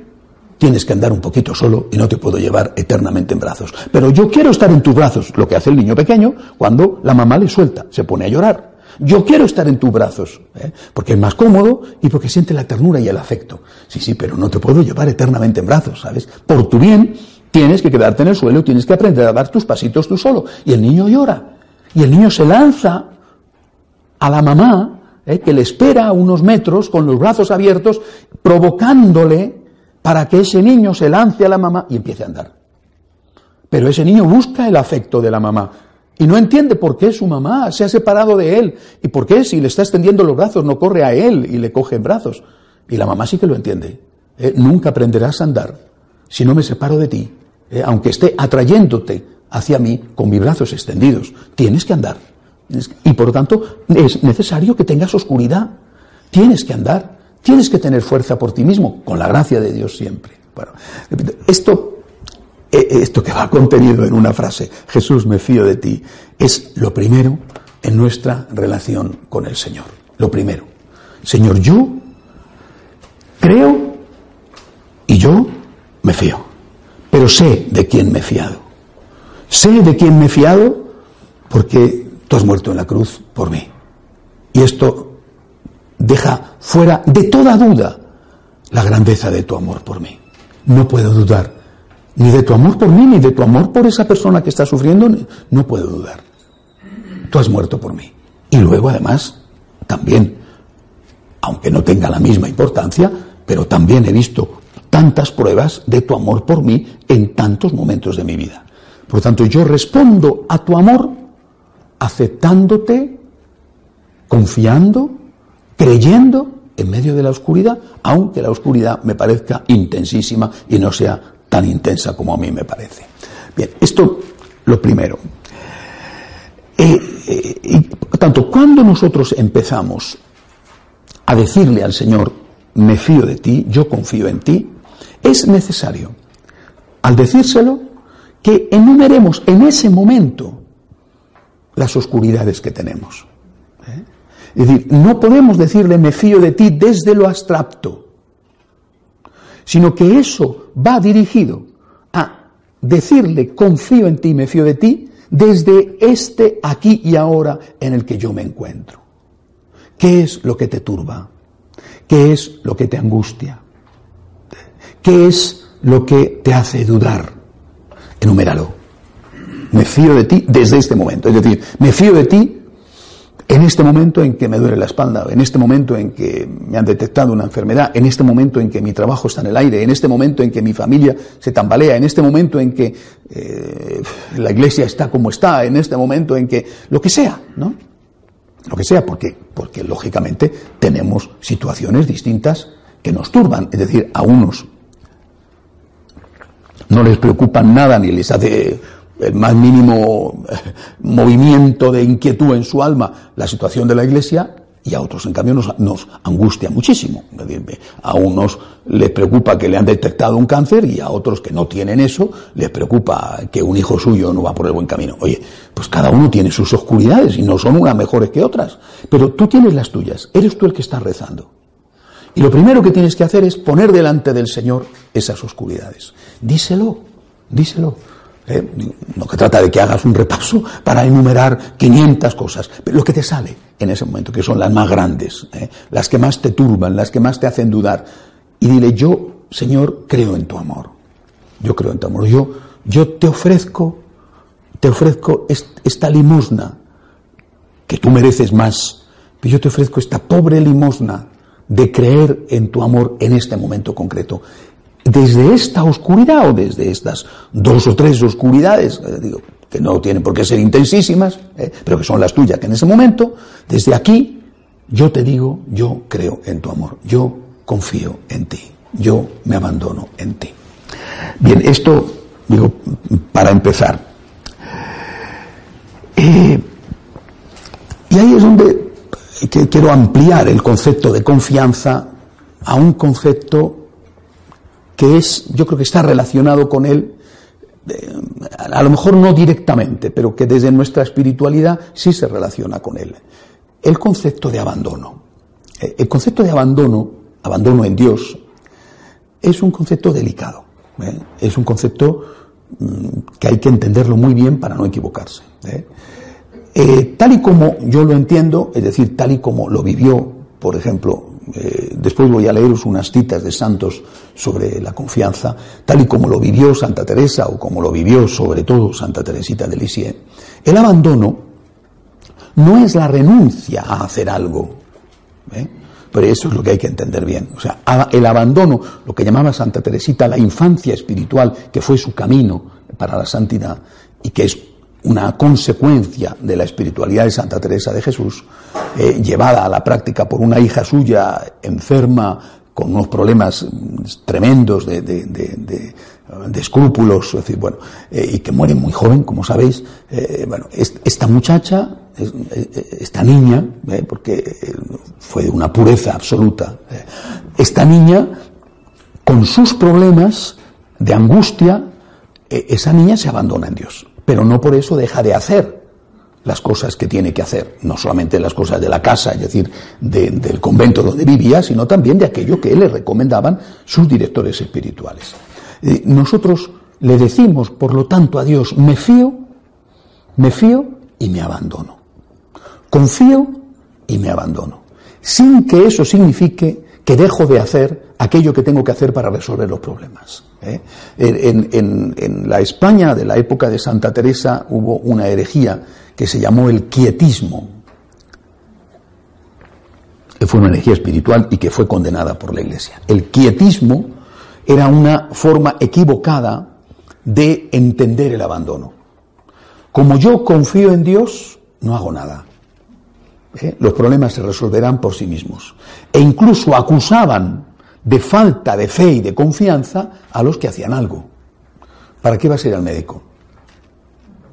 tienes que andar un poquito solo y no te puedo llevar eternamente en brazos. Pero yo quiero estar en tus brazos, lo que hace el niño pequeño cuando la mamá le suelta, se pone a llorar. Yo quiero estar en tus brazos, ¿eh? porque es más cómodo y porque siente la ternura y el afecto. Sí, sí, pero no te puedo llevar eternamente en brazos, ¿sabes? Por tu bien tienes que quedarte en el suelo, tienes que aprender a dar tus pasitos tú solo. Y el niño llora. Y el niño se lanza a la mamá, ¿eh? que le espera a unos metros con los brazos abiertos, provocándole para que ese niño se lance a la mamá y empiece a andar. Pero ese niño busca el afecto de la mamá. Y no entiende por qué su mamá se ha separado de él y por qué si le está extendiendo los brazos no corre a él y le coge en brazos. Y la mamá sí que lo entiende. ¿eh? nunca aprenderás a andar si no me separo de ti, ¿eh? aunque esté atrayéndote hacia mí con mis brazos extendidos. Tienes que andar. Y por lo tanto es necesario que tengas oscuridad. Tienes que andar. Tienes que tener fuerza por ti mismo, con la gracia de Dios siempre. Esto eh, eh, esto que va contenido en una frase, Jesús me fío de ti, es lo primero en nuestra relación con el Señor. Lo primero. Señor, yo creo y yo me fío, pero sé de quién me he fiado. Sé de quién me he fiado porque tú has muerto en la cruz por mí. Y esto deja fuera de toda duda la grandeza de tu amor por mí. No puedo dudar ni de tu amor por mí, ni de tu amor por esa persona que está sufriendo, no puedo dudar. Tú has muerto por mí. Y luego, además, también, aunque no tenga la misma importancia, pero también he visto tantas pruebas de tu amor por mí en tantos momentos de mi vida. Por tanto, yo respondo a tu amor aceptándote, confiando, creyendo en medio de la oscuridad, aunque la oscuridad me parezca intensísima y no sea tan intensa como a mí me parece. Bien, esto lo primero. Eh, eh, y, por tanto, cuando nosotros empezamos a decirle al Señor, me fío de ti, yo confío en ti, es necesario, al decírselo, que enumeremos en ese momento las oscuridades que tenemos. ¿eh? Es decir, no podemos decirle me fío de ti desde lo abstracto, sino que eso va dirigido a decirle confío en ti, me fío de ti, desde este aquí y ahora en el que yo me encuentro. ¿Qué es lo que te turba? ¿Qué es lo que te angustia? ¿Qué es lo que te hace dudar? Enuméralo. Me fío de ti desde este momento. Es decir, me fío de ti en este momento en que me duele la espalda, en este momento en que me han detectado una enfermedad, en este momento en que mi trabajo está en el aire, en este momento en que mi familia se tambalea, en este momento en que eh, la iglesia está como está, en este momento en que lo que sea, ¿no? Lo que sea, porque, porque lógicamente tenemos situaciones distintas que nos turban, es decir, a unos no les preocupan nada ni les hace el más mínimo eh, movimiento de inquietud en su alma la situación de la Iglesia y a otros, en cambio, nos, angustia muchísimo. A unos les preocupa que le han detectado un cáncer y a otros que no tienen eso les preocupa que un hijo suyo no va por el buen camino. Oye, pues cada uno tiene sus oscuridades y no son unas mejores que otras, pero tú tienes las tuyas, eres tú el que estás rezando. Y lo primero que tienes que hacer es poner delante del Señor esas oscuridades. Díselo, díselo. ¿Eh? no que trata de que hagas un repaso para enumerar 500 cosas, pero lo que te sale en ese momento, que son las más grandes, ¿eh? las que más te turban, las que más te hacen dudar. Y dile, yo, Señor, creo en tu amor. Yo creo en tu amor. Yo, yo te ofrezco, te ofrezco esta limosna, que tú mereces más, pero yo te ofrezco esta pobre limosna de creer en tu amor en este momento concreto desde esta oscuridad o desde estas dos o tres oscuridades, eh, digo, que no tienen por qué ser intensísimas, eh, pero que son las tuyas, que en ese momento, desde aquí, yo te digo, yo creo en tu amor, yo confío en ti, yo me abandono en ti. Bien, esto, digo, para empezar. Eh, y ahí es donde quiero ampliar el concepto de confianza a un concepto que es, yo creo que está relacionado con él, eh, a lo mejor no directamente, pero que desde nuestra espiritualidad sí se relaciona con él. el concepto de abandono. Eh, el concepto de abandono, abandono en Dios, es un concepto delicado. ¿eh? Es un concepto mm, que hay que entenderlo muy bien para no equivocarse. tal y como yo lo entiendo, es decir, tal y como lo vivió, por ejemplo, después voy a leeros unas citas de santos sobre la confianza, tal y como lo vivió Santa Teresa o como lo vivió sobre todo Santa Teresita de Lisieux, el abandono no es la renuncia a hacer algo. ¿eh? Pero eso es lo que hay que entender bien. O sea, el abandono, lo que llamaba Santa Teresita la infancia espiritual, que fue su camino para la santidad y que es una consecuencia de la espiritualidad de Santa Teresa de Jesús, eh, llevada a la práctica por una hija suya enferma con unos problemas tremendos de, escrúpulos, es decir, bueno, eh, y que muere muy joven, como sabéis. Eh, bueno, esta muchacha, esta niña, porque fue de una pureza absoluta, esta niña, con sus problemas de angustia, esa niña se abandona en Dios, pero no por eso deja de hacer las cosas que tiene que hacer, no solamente las cosas de la casa, es decir, del convento donde vivía, sino también de aquello que le recomendaban sus directores espirituales. Eh, nosotros le decimos, por lo tanto, a Dios, me fío, me fío y me abandono. Confío y me abandono. Sin que eso signifique que dejo de hacer aquello que tengo que hacer para resolver los problemas. ¿eh? En, la España de la época de Santa Teresa hubo una herejía que se llamó el quietismo. Que fue una herejía espiritual y que fue condenada por la Iglesia. El quietismo era una forma equivocada de entender el abandono. Como yo confío en Dios, no hago nada. ¿Eh? Los problemas se resolverán por sí mismos. E incluso acusaban de falta de fe y de confianza a los que hacían algo. ¿Para qué vas a ir al médico?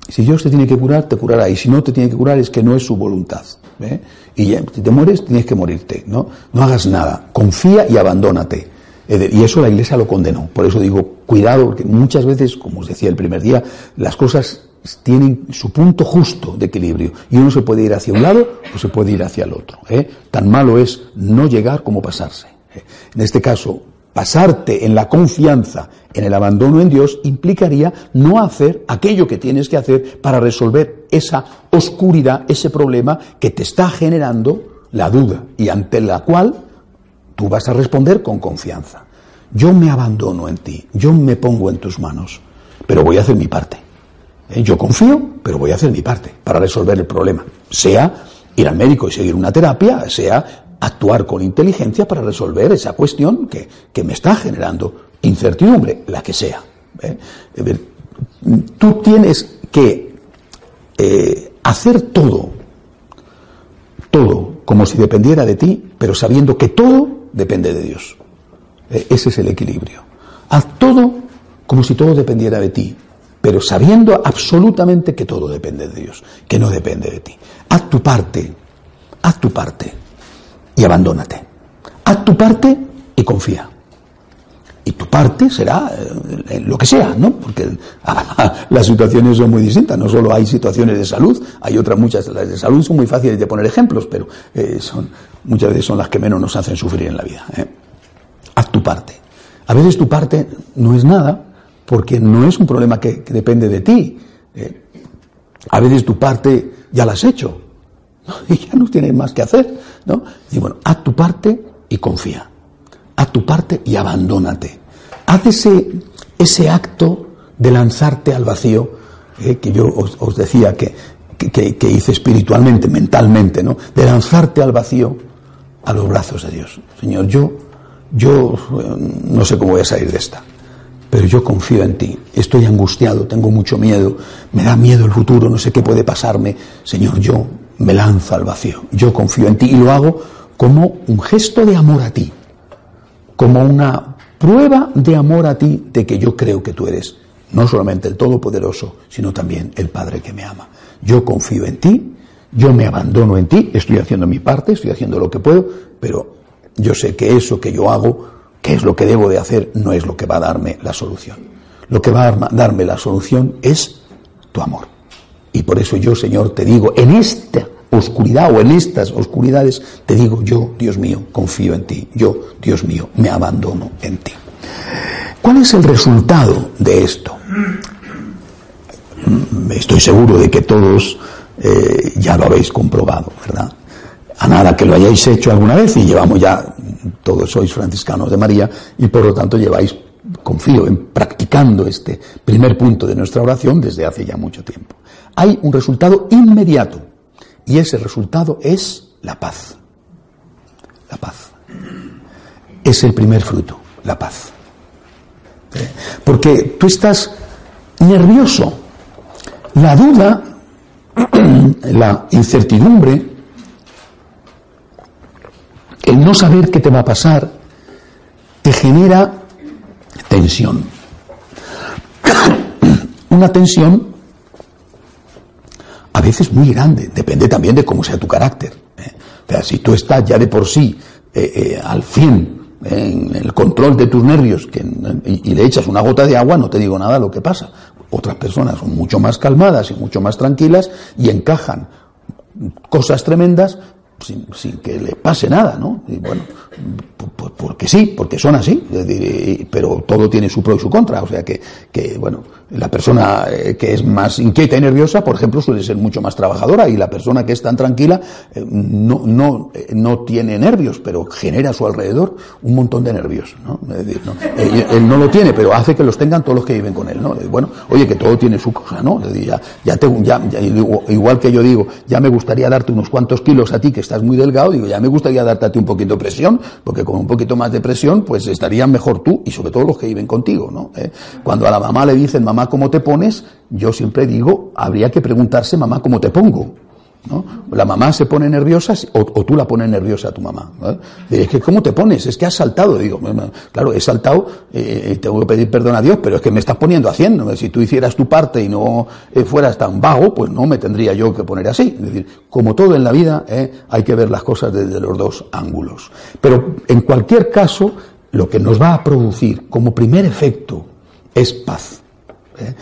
Si Dios te tiene que curar, te curará. Y si no te tiene que curar, es que no es su voluntad. ¿eh? Y si te mueres, tienes que morirte. ¿no? no hagas nada. Confía y abandónate. Y eso la Iglesia lo condenó. Por eso digo, cuidado, porque muchas veces, como os decía el primer día, las cosas tienen su punto justo de equilibrio. Y uno se puede ir hacia un lado o se puede ir hacia el otro. ¿eh? Tan malo es no llegar como pasarse. ¿eh? En este caso, pasarte en la confianza, en el abandono en Dios, implicaría no hacer aquello que tienes que hacer para resolver esa oscuridad, ese problema que te está generando la duda y ante la cual Tú vas a responder con confianza. Yo me abandono en ti, yo me pongo en tus manos, pero voy a hacer mi parte. ¿Eh? Yo confío, pero voy a hacer mi parte para resolver el problema. Sea ir al médico y seguir una terapia, sea actuar con inteligencia para resolver esa cuestión que, me está generando incertidumbre, la que sea. ¿Eh? Tú tienes que eh, hacer todo, todo, como si dependiera de ti, pero sabiendo que todo depende de Dios. Ese es el equilibrio. Haz todo como si todo dependiera de ti, pero sabiendo absolutamente que todo depende de Dios, que no depende de ti. Haz tu parte, haz tu parte y abandónate. Haz tu parte y confía. Y tu parte será eh, lo que sea, ¿no? Porque las situaciones son muy distintas. No solo hay situaciones de salud, hay otras muchas. Las de salud son muy fáciles de poner ejemplos, pero eh, son muchas veces son las que menos nos hacen sufrir en la vida. ¿eh? Haz tu parte. A veces tu parte no es nada, porque no es un problema que, depende de ti. ¿eh? A veces tu parte ya la has hecho y ya no tienes más que hacer. ¿no? Y bueno, haz tu parte y confía. Haz tu parte y abandónate. Haz ese, ese acto de lanzarte al vacío, ¿eh? que yo os, decía que, que, que, hice espiritualmente, mentalmente, ¿no? de lanzarte al vacío a los brazos de Dios. Señor, yo, yo no sé cómo voy a salir de esta, pero yo confío en ti. Estoy angustiado, tengo mucho miedo, me da miedo el futuro, no sé qué puede pasarme. Señor, yo me lanzo al vacío. Yo confío en ti y lo hago como un gesto de amor a ti, como una prueba de amor a ti de que yo creo que tú eres no solamente el Todopoderoso, sino también el Padre que me ama. Yo confío en ti yo me abandono en ti, estoy haciendo mi parte, estoy haciendo lo que puedo, pero yo sé que eso que yo hago, que es lo que debo de hacer, no es lo que va a darme la solución. Lo que va a darme la solución es tu amor. Y por eso yo, Señor, te digo, en esta oscuridad o en estas oscuridades, te digo, yo, Dios mío, confío en ti, yo, Dios mío, me abandono en ti. ¿Cuál es el resultado de esto? Mm, estoy seguro de que todos eh, ya lo habéis comprobado, ¿verdad? A nada que lo hayáis hecho alguna vez y llevamos ya, todos sois franciscanos de María y por lo tanto lleváis, confío en practicando este primer punto de nuestra oración desde hace ya mucho tiempo. Hay un resultado inmediato y ese resultado es la paz. La paz. Es el primer fruto, la paz. Porque tú estás nervioso. La duda, la incertidumbre, el no saber qué te va a pasar, te genera tensión. Una tensión a veces muy grande, depende también de cómo sea tu carácter. ¿eh? O sea, si tú estás ya de por sí eh, eh, al fin en el control de tus nervios y, y, le echas una gota de agua, no te digo nada lo que pasa. Otras personas son mucho más calmadas y mucho más tranquilas y encajan cosas tremendas sin, sin, que le pase nada, ¿no? Y bueno, porque sí, porque son así, pero todo tiene su pro y su contra, o sea que, que bueno, la persona eh, que es más inquieta y nerviosa, por ejemplo, suele ser mucho más trabajadora y la persona que es tan tranquila eh, no, no, eh, no tiene nervios, pero genera a su alrededor un montón de nervios, ¿no? Él, no lo tiene, pero hace que los tengan todos los que viven con él, ¿no? Bueno, oye, que todo tiene su cosa, ¿no? Ya, ya, te, ya, igual que yo digo, ya me gustaría darte unos cuantos kilos a ti que estás muy delgado, digo, ya me gustaría darte a ti un poquito de presión, porque con un poquito más de presión, pues estarían mejor tú y sobre todo los que viven contigo, ¿no? ¿Eh? Cuando a la mamá le dicen, mamá, ¿cómo te pones? Yo siempre digo, habría que preguntarse, mamá, ¿cómo te pongo? ¿No? La mamá se pone nerviosa o, tú la pones nerviosa a tu mamá. Es que, ¿cómo te pones? Es que has saltado. Digo, claro, he saltado, eh, tengo que pedir perdón a Dios, pero es que me estás poniendo haciendo. Si tú hicieras tu parte y no eh, fueras tan vago, pues no me tendría yo que poner así. Es decir, como todo en la vida, eh, hay que ver las cosas desde los dos ángulos. Pero en cualquier caso, lo que nos va a producir como primer efecto es paz. ¿eh?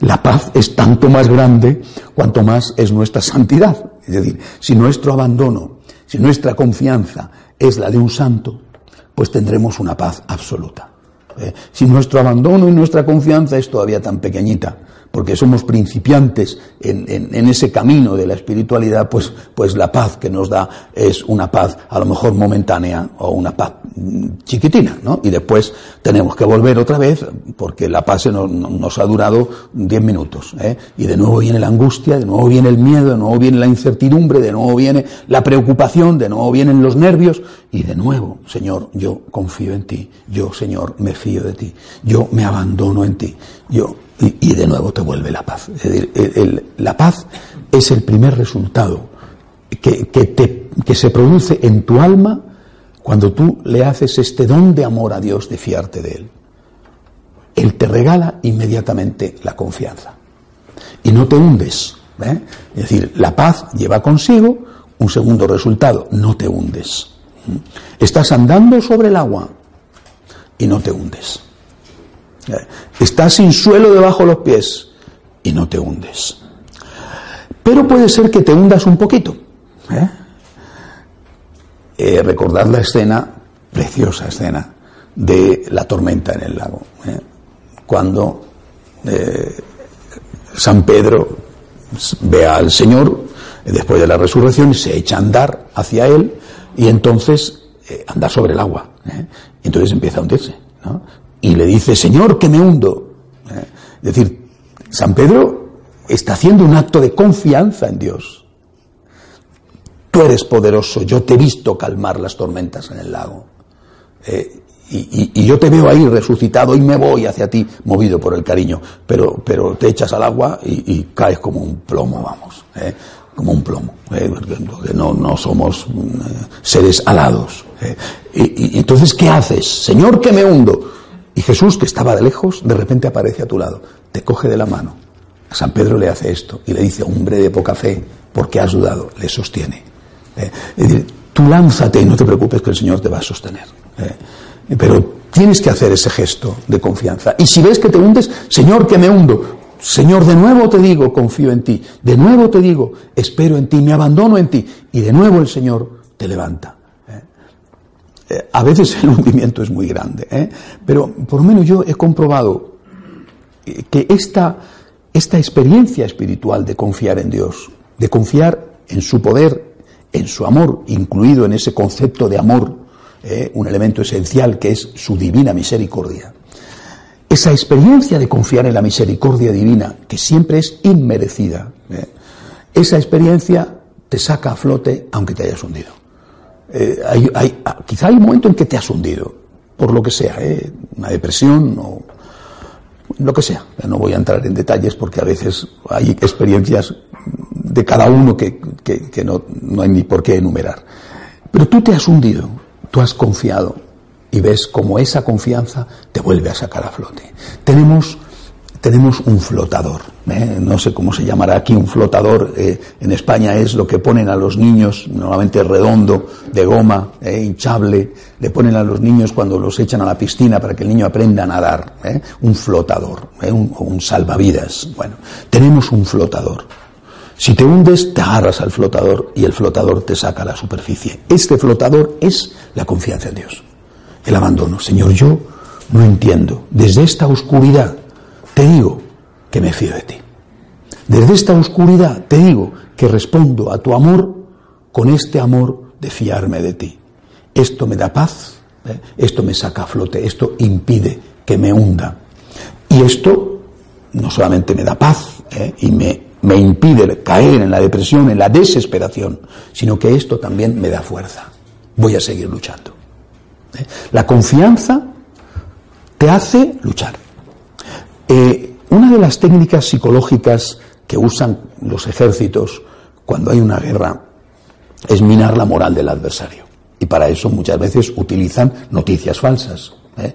La paz es tanto más grande cuanto más es nuestra santidad. Es decir, si nuestro abandono, si nuestra confianza es la de un santo, pues tendremos una paz absoluta. ¿Eh? Si nuestro abandono y nuestra confianza es todavía tan pequeñita, porque somos principiantes en, en, ese camino de la espiritualidad, pues, pues la paz que nos da es una paz a lo mejor momentánea o una paz chiquitina, ¿no? Y después tenemos que volver otra vez porque la paz nos, nos ha durado diez minutos, ¿eh? Y de nuevo viene la angustia, de nuevo viene el miedo, de nuevo viene la incertidumbre, de nuevo viene la preocupación, de nuevo vienen los nervios y de nuevo, Señor, yo confío en ti, yo, Señor, me fío de ti, yo me abandono en ti, yo y, de nuevo te vuelve la paz. Es decir, la paz es el primer resultado que, que, te, que, se produce en tu alma cuando tú le haces este don de amor a Dios de fiarte de Él. Él te regala inmediatamente la confianza. Y no te hundes. ¿eh? Es decir, la paz lleva consigo un segundo resultado, no te hundes. Estás andando sobre el agua y no te hundes. Estás sin suelo debajo de los pies y no te hundes. Pero puede ser que te hundas un poquito. ¿eh? Eh, recordad la escena, preciosa escena, de la tormenta en el lago. ¿eh? Cuando San Pedro ve al Señor después de la resurrección se echa a andar hacia él y entonces anda sobre el agua. Entonces empieza a hundirse. ¿no? Y le dice, Señor, que me hundo. ¿Eh? Es decir, San Pedro está haciendo un acto de confianza en Dios. Tú eres poderoso, yo te he visto calmar las tormentas en el lago. Eh, y, yo te veo ahí resucitado y me voy hacia ti movido por el cariño, pero, pero te echas al agua y, caes como un plomo, vamos, ¿eh? como un plomo, porque no, no somos seres alados. Y, y entonces, ¿qué haces? Señor, que me hundo. Y Jesús, que estaba de lejos, de repente aparece a tu lado, te coge de la mano. A San Pedro le hace esto y le dice, hombre de poca fe, porque has dudado, le sostiene. Eh, es decir, tú lánzate y no te preocupes que el Señor te va a sostener. Eh, pero tienes que hacer ese gesto de confianza. Y si ves que te hundes, Señor, que me hundo, Señor, de nuevo te digo, confío en ti. De nuevo te digo, espero en ti, me abandono en ti. Y de nuevo el Señor te levanta. ¿Eh? Eh, a veces el hundimiento es muy grande, ¿eh? pero por lo menos yo he comprobado que esta, esta experiencia espiritual de confiar en Dios, de confiar en su poder, en su amor, incluido en ese concepto de amor, un elemento esencial que es su divina misericordia, esa experiencia de confiar en la misericordia divina, que siempre es inmerecida, ¿eh? esa experiencia te saca a flote aunque te hayas hundido. Eh, ah, quizá hay un momento en que te has hundido, por lo que sea, ¿eh? una depresión o lo que sea. No voy a entrar en detalles porque a veces hay experiencias de cada uno que, no, no hay ni por qué enumerar. Pero tú te has hundido, tú has confiado, y ves cómo esa confianza te vuelve a sacar a flote. Tenemos, tenemos un flotador, ¿eh? no sé cómo se llamará aquí, un flotador eh, en España es lo que ponen a los niños, normalmente redondo, de goma, ¿eh? hinchable, le ponen a los niños cuando los echan a la piscina para que el niño aprenda a nadar, un flotador, un, un salvavidas. Bueno, tenemos un flotador. Si te hundes, te agarras al flotador y el flotador te saca a la superficie. Este flotador es la confianza en Dios el abandono. Señor, yo no entiendo. Desde esta oscuridad te digo que me fío de ti. Desde esta oscuridad te digo que respondo a tu amor con este amor de fiarme de ti. Esto me da paz, ¿eh? esto me saca a flote, esto impide que me hunda. Y esto no solamente me da paz ¿eh? y me, me impide caer en la depresión, en la desesperación, sino que esto también me da fuerza. Voy a seguir luchando. ¿eh? La confianza te hace luchar. Eh, una de las técnicas psicológicas que usan los ejércitos cuando hay una guerra es minar la moral del adversario. Y para eso muchas veces utilizan noticias falsas. ¿eh?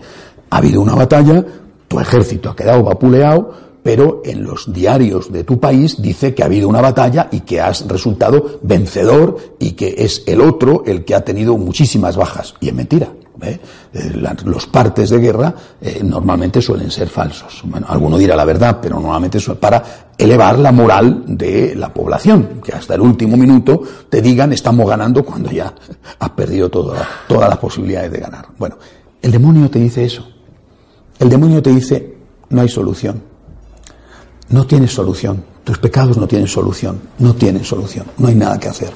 Ha habido una batalla, tu ejército ha quedado vapuleado, pero en los diarios de tu país dice que ha habido una batalla y que has resultado vencedor y que es el otro el que ha tenido muchísimas bajas. Y es mentira. ¿Eh? Eh, los partes de guerra eh, normalmente suelen ser falsos. Bueno, alguno dirá la verdad, pero normalmente es para elevar la moral de la población, que hasta el último minuto te digan estamos ganando cuando ya has perdido toda, todas las posibilidades de ganar. Bueno, el demonio te dice eso. El demonio te dice no hay solución. No tienes solución. Tus pecados no tienen solución. No tienen solución. No hay nada que hacer.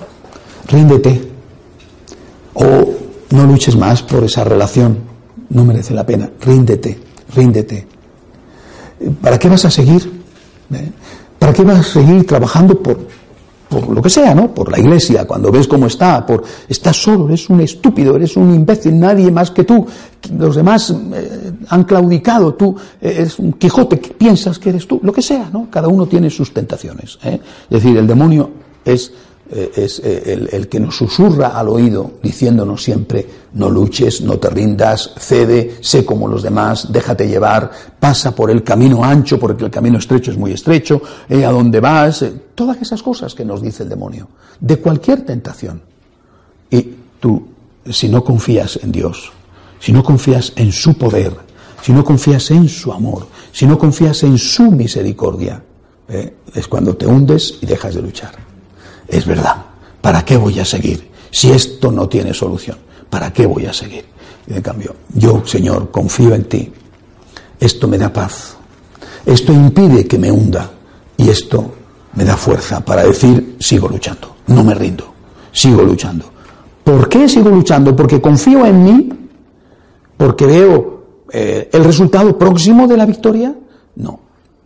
Ríndete. O no luches más por esa relación, no merece la pena. Ríndete, ríndete. ¿Para qué vas a seguir? ¿Eh? ¿Para qué vas a seguir trabajando por, por lo que sea, ¿no? Por la iglesia, cuando ves cómo está, por estás solo, eres un estúpido, eres un imbécil, nadie más que tú. Los demás eh, han claudicado, tú eres un Quijote, piensas que eres tú, lo que sea, ¿no? Cada uno tiene sus tentaciones. ¿eh? Es decir, el demonio es eh, es eh, el, que nos susurra al oído diciéndonos siempre, no luches, no te rindas, cede, sé como los demás, déjate llevar, pasa por el camino ancho porque el camino estrecho es muy estrecho, eh, a dónde vas, todas esas cosas que nos dice el demonio, de cualquier tentación. Y tú, si no confías en Dios, si no confías en su poder, si no confías en su amor, si no confías en su misericordia, es cuando te hundes y dejas de luchar es verdad, ¿para qué voy a seguir? Si esto no tiene solución, ¿para qué voy a seguir? Y en cambio, yo, Señor, confío en ti. Esto me da paz. Esto impide que me hunda. Y esto me da fuerza para decir, sigo luchando. No me rindo. Sigo luchando. ¿Por qué sigo luchando? Porque confío en mí. Porque veo eh, el resultado próximo de la victoria. No.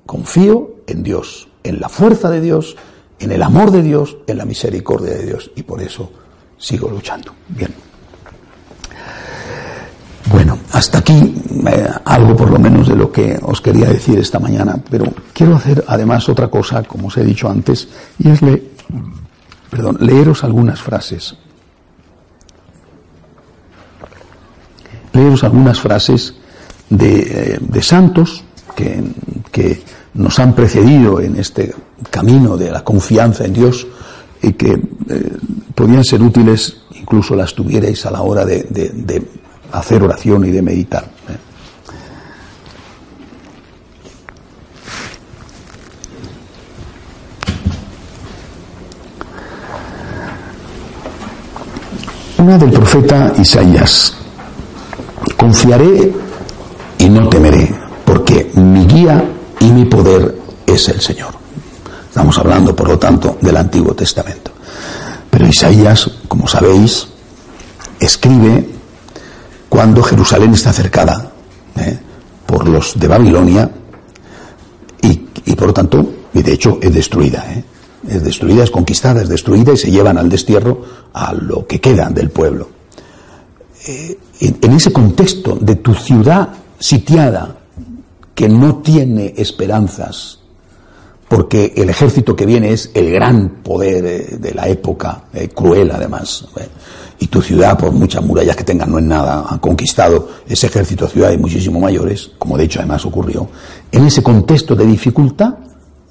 Confío en Dios, en la fuerza de Dios, en el amor de Dios, en la misericordia de Dios. Y por eso sigo luchando. Bien. Bueno, hasta aquí eh, algo por lo menos de lo que os quería decir esta mañana, pero quiero hacer además otra cosa, como os he dicho antes, y es perdón, leeros algunas frases. Leeros algunas frases de, eh, santos que, que nos han precedido en este camino de la confianza en Dios y que eh, podían ser útiles, incluso las tuvierais a la hora de, hacer oración y de meditar. ¿eh? Una del profeta Isaías. Confiaré y no temeré, porque mi guía y mi poder es el Señor. Estamos hablando, por lo tanto, del Antiguo Testamento. Pero Isaías, como sabéis, escribe cuando Jerusalén está cercada ¿eh? por los de Babilonia y, por lo tanto, y de hecho es destruida. ¿eh? Es destruida, es conquistada, es destruida y se llevan al destierro a lo que queda del pueblo. Eh, en ese contexto de tu ciudad sitiada, que no tiene esperanzas, porque el ejército que viene es el gran poder eh, de la época, eh, cruel además, y tu ciudad, por muchas murallas que tenga, no es nada, ha conquistado ese ejército ciudades muchísimo mayores, como de hecho además ocurrió. En ese contexto de dificultad,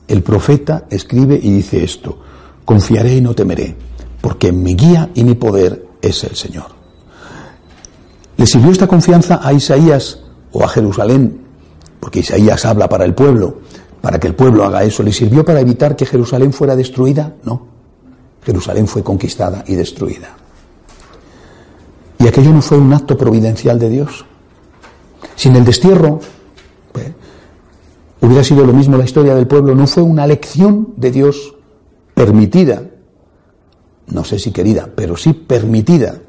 el profeta escribe y dice esto, confiaré y no temeré, porque mi guía y mi poder es el Señor. ¿Le sirvió esta confianza a Isaías o a Jerusalén? Porque Isaías habla para el pueblo, para que el pueblo haga eso. ¿Le sirvió para evitar que Jerusalén fuera destruida? No. Jerusalén fue conquistada y destruida. ¿Y aquello no fue un acto providencial de Dios? Sin el destierro, pues, hubiera sido lo mismo la historia del pueblo. No fue una lección de Dios permitida, no sé si querida, pero sí permitida,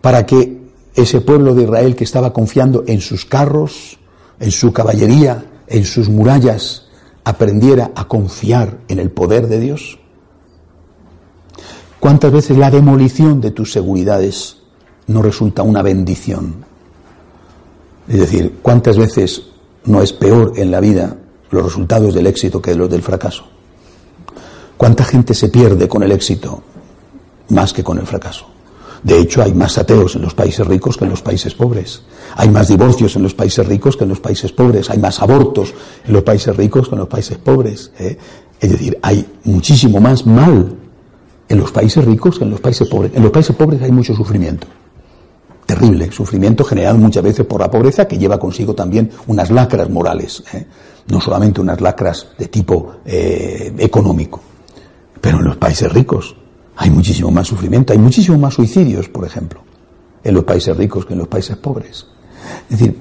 para que ese pueblo de Israel que estaba confiando en sus carros, en su caballería, en sus murallas, aprendiera a confiar en el poder de Dios? ¿Cuántas veces la demolición de tus seguridades no resulta una bendición? Es decir, ¿cuántas veces no es peor en la vida los resultados del éxito que los del fracaso? ¿Cuánta gente se pierde con el éxito más que con el fracaso? De hecho, hay más ateos en los países ricos que en los países pobres. Hay más divorcios en los países ricos que en los países pobres. Hay más abortos en los países ricos que en los países pobres. ¿eh? Es decir, hay muchísimo más mal en los países ricos que en los países pobres. En los países pobres hay mucho sufrimiento. Terrible, sufrimiento generado muchas veces por la pobreza que lleva consigo también unas lacras morales, ¿eh? no solamente unas lacras de tipo eh, económico. Pero en los países ricos hay muchísimo más sufrimiento, hay muchísimo más suicidios, por ejemplo, en los países ricos que en los países pobres. Es decir,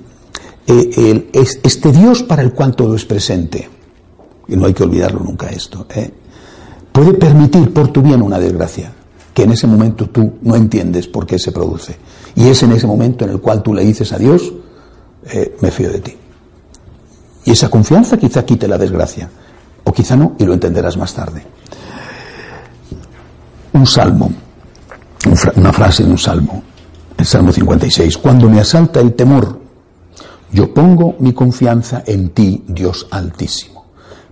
eh, este Dios para el cual todo es presente, y no hay que olvidarlo nunca esto, ¿eh? puede permitir por tu bien una desgracia que en ese momento tú no entiendes por qué se produce. Y es en ese momento en el cual tú le dices a Dios, eh, me fío de ti. Y esa confianza quizá quite la desgracia, o quizá no, y lo entenderás más tarde un salmo, una frase de un salmo, el Salmo 56, cuando me asalta el temor, yo pongo mi confianza en ti, Dios altísimo.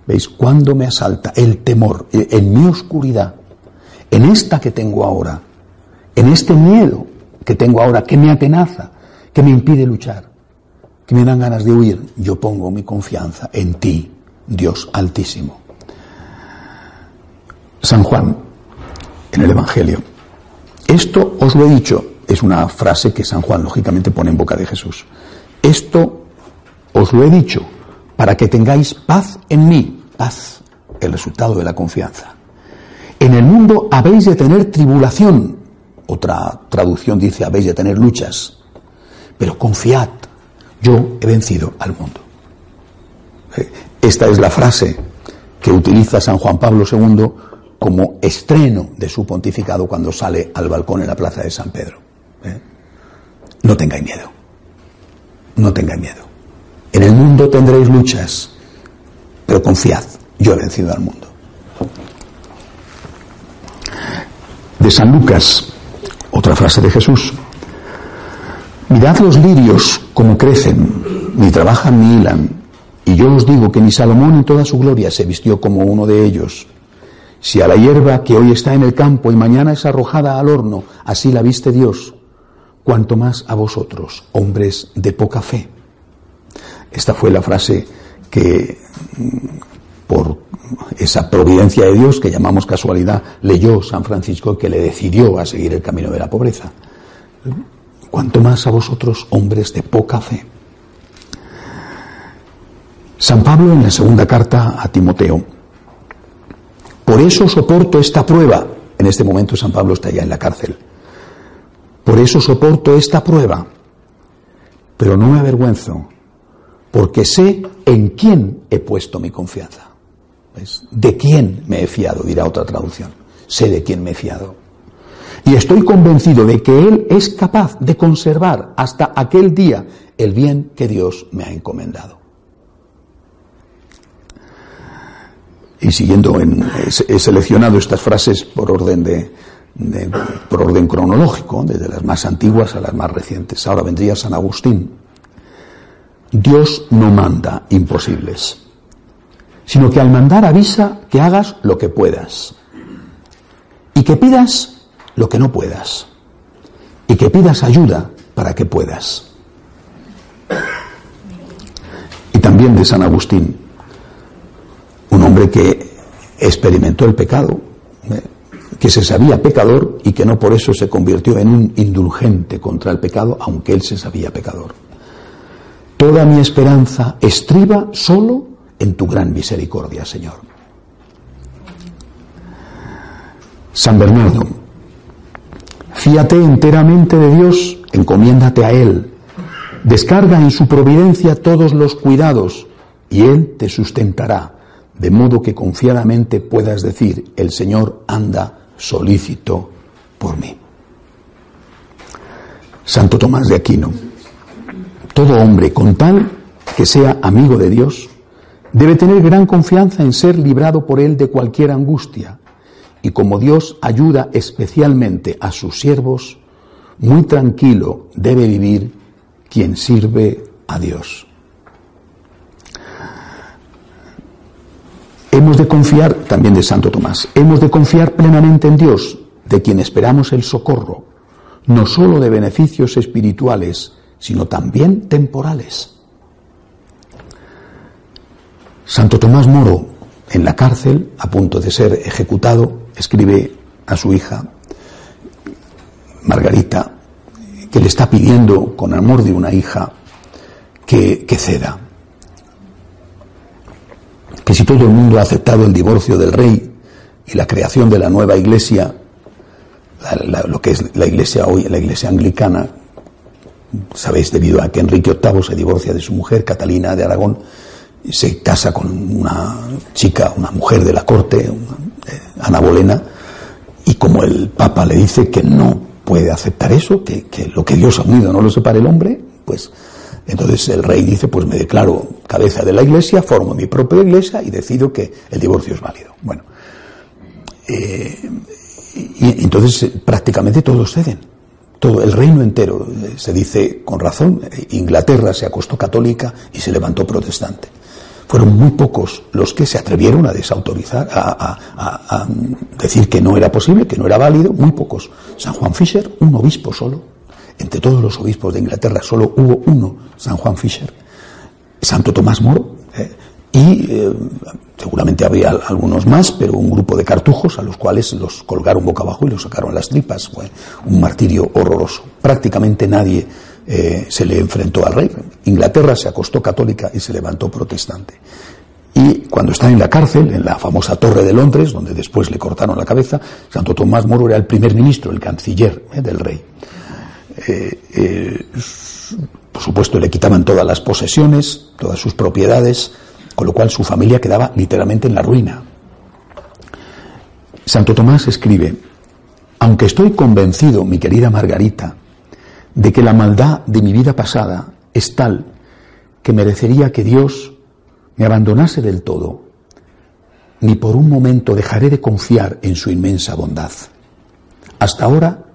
¿Veis? Cuando me asalta el temor, eh, en mi oscuridad, en esta que tengo ahora, en este miedo que tengo ahora, que me atenaza, que me impide luchar, que me dan ganas de huir, yo pongo mi confianza en ti, Dios altísimo. San Juan en el Evangelio. Esto os lo he dicho, es una frase que San Juan lógicamente pone en boca de Jesús. Esto os lo he dicho para que tengáis paz en mí, paz, el resultado de la confianza. En el mundo habéis de tener tribulación, otra traducción dice habéis de tener luchas, pero confiad, yo he vencido al mundo. Eh, esta es la frase que utiliza San Juan Pablo II como estreno de su pontificado cuando sale al balcón en la plaza de San Pedro. ¿Eh? No tengáis miedo, no tengáis miedo. En el mundo tendréis luchas, pero confiad, yo he vencido al mundo. De San Lucas, otra frase de Jesús. Mirad los lirios como crecen, ni trabajan ni hilan, y yo os digo que ni Salomón en toda su gloria se vistió como uno de ellos. Si a la hierba que hoy está en el campo y mañana es arrojada al horno, así la viste Dios, cuanto más a vosotros, hombres de poca fe. Esta fue la frase que, mm, por esa providencia de Dios que llamamos casualidad, leyó San Francisco que le decidió a seguir el camino de la pobreza. Cuanto más a vosotros, hombres de poca fe. San Pablo en la segunda carta a Timoteo por eso soporto esta prueba. En este momento San Pablo está ya en la cárcel. Por eso soporto esta prueba, pero no me avergüenzo, porque sé en quién he puesto mi confianza. ¿De quién me he fiado? Dirá otra traducción. Sé de quién me he fiado. Y estoy convencido de que Él es capaz de conservar hasta aquel día el bien que Dios me ha encomendado. Y siguiendo, en, he seleccionado estas frases por orden de, por orden cronológico, desde las más antiguas a las más recientes. Ahora vendría San Agustín. Dios no manda imposibles, sino que al mandar avisa que hagas lo que puedas y que pidas lo que no puedas y que pidas ayuda para que puedas. Y también de San Agustín, un hombre que experimentó el pecado, ¿eh? Que se sabía pecador y que no por eso se convirtió en un indulgente contra el pecado, aunque él se sabía pecador. Toda mi esperanza estriba solo en tu gran misericordia, Señor. San Bernardo, fíate enteramente de Dios, encomiéndate a Él, descarga en su providencia todos los cuidados y Él te sustentará, de modo que confiadamente puedas decir, el Señor anda solícito por mí. Santo Tomás de Aquino, todo hombre con tal que sea amigo de Dios, debe tener gran confianza en ser librado por él de cualquier angustia, y como Dios ayuda especialmente a sus siervos, muy tranquilo debe vivir quien sirve a Dios. Hemos de confiar, también de Santo Tomás, hemos de confiar plenamente en Dios, de quien esperamos el socorro, no sólo de beneficios espirituales, sino también temporales. Santo Tomás Moro, en la cárcel, a punto de ser ejecutado, escribe a su hija, Margarita, que le está pidiendo con amor de una hija que, que ceda que si todo el mundo ha aceptado el divorcio del rey y la creación de la nueva iglesia, lo que es la iglesia hoy, la iglesia anglicana, sabéis, debido a que Enrique VIII se divorcia de su mujer, Catalina de Aragón, se casa con una chica, una mujer de la corte, eh, Ana Bolena, y como el Papa le dice que no puede aceptar eso, que, que lo que Dios ha unido no lo separe el hombre, pues entonces el rey dice, pues me declaro cabeza de la iglesia, formo mi propia iglesia y decido que el divorcio es válido. Bueno, eh, y entonces eh, prácticamente todos ceden. Todo el reino entero, eh, se dice con razón, Inglaterra se acostó católica y se levantó protestante. Fueron muy pocos los que se atrevieron a desautorizar, a, a decir que no era posible, que no era válido, muy pocos. San Juan Fisher, un obispo solo, entre todos los obispos de Inglaterra solo hubo uno, San Juan Fisher, Santo Tomás Moro, eh, y eh, seguramente había algunos más, pero un grupo de cartujos a los cuales los colgaron boca abajo y los sacaron las tripas. Fue un martirio horroroso. Prácticamente nadie eh, se le enfrentó al rey. Inglaterra se acostó católica y se levantó protestante. Y cuando está en la cárcel, en la famosa Torre de Londres, donde después le cortaron la cabeza, Santo Tomás Moro era el primer ministro, el canciller del rey. Eh, eh, por supuesto, le quitaban todas las posesiones, todas sus propiedades, con lo cual su familia quedaba literalmente en la ruina. Santo Tomás escribe, aunque estoy convencido, mi querida Margarita, de que la maldad de mi vida pasada es tal que merecería que Dios me abandonase del todo, ni por un momento dejaré de confiar en su inmensa bondad. Hasta ahora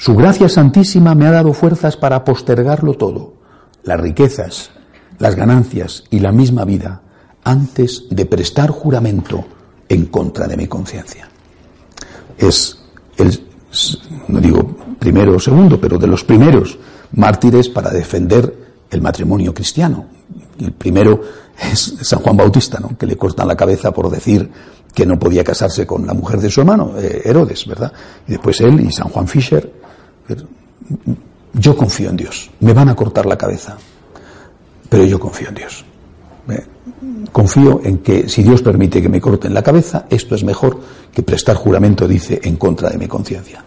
su gracia santísima me ha dado fuerzas para postergarlo todo, las riquezas, las ganancias y la misma vida, antes de prestar juramento en contra de mi conciencia. Es el, no digo primero o segundo, pero de los primeros mártires para defender el matrimonio cristiano. El primero es San Juan Bautista, ¿no? que le cortan la cabeza por decir que no podía casarse con la mujer de su hermano, eh, Herodes, ¿verdad? Y después él y San Juan Fisher yo confío en Dios. Me van a cortar la cabeza, pero yo confío en Dios. Confío en que si Dios permite que me corten la cabeza, esto es mejor que prestar juramento, dice, en contra de mi conciencia.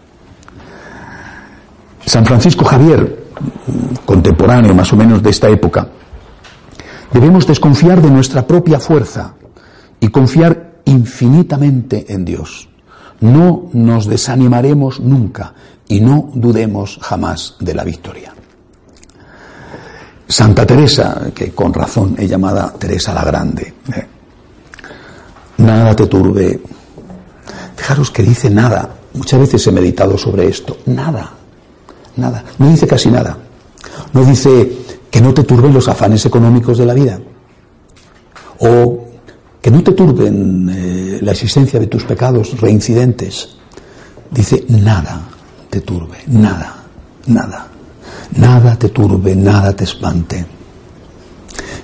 San Francisco Javier, contemporáneo más o menos de esta época, debemos desconfiar de nuestra propia fuerza y confiar infinitamente en Dios. No nos desanimaremos nunca y no dudemos jamás de la victoria. Santa Teresa, que con razón es llamada Teresa la Grande, ¿eh? nada te turbe. Fijaros que dice nada. Muchas veces he meditado sobre esto. Nada. Nada. No dice casi nada. No dice que no te turben los afanes económicos de la vida. O que no te turben eh, la existencia de tus pecados reincidentes. Dice, nada nada, nada. Nada te turbe, nada te espante.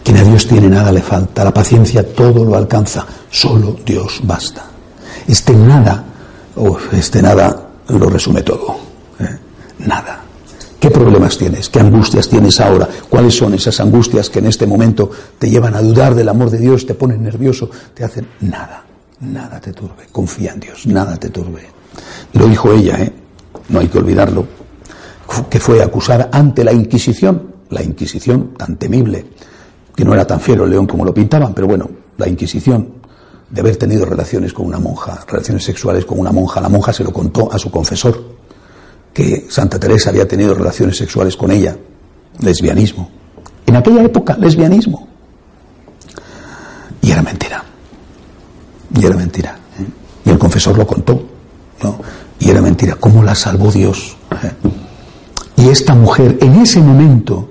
Quien a Dios tiene nada le falta, la paciencia todo lo alcanza, solo Dios basta. Este nada, este nada lo resume todo. ¿eh? Nada. ¿Qué problemas tienes? ¿Qué angustias tienes ahora? ¿Cuáles son esas angustias que en este momento te llevan a dudar del amor de Dios, te ponen nervioso, te hacen nada? Nada te turbe. Confía en Dios, nada te turbe. Lo dijo ella, ¿eh? No hay que olvidarlo. Que fue acusar ante la Inquisición, la Inquisición tan temible, que no era tan fiero el león como lo pintaban, pero bueno, la Inquisición de haber tenido relaciones con una monja, relaciones sexuales con una monja. La monja se lo contó a su confesor que Santa Teresa había tenido relaciones sexuales con ella, lesbianismo. En aquella época, lesbianismo. Y era mentira. Y era mentira. ¿eh? Y el confesor lo contó. ¿no? Y era mentira. ¿Cómo la salvó Dios? ¿eh? Y esta mujer, en ese momento,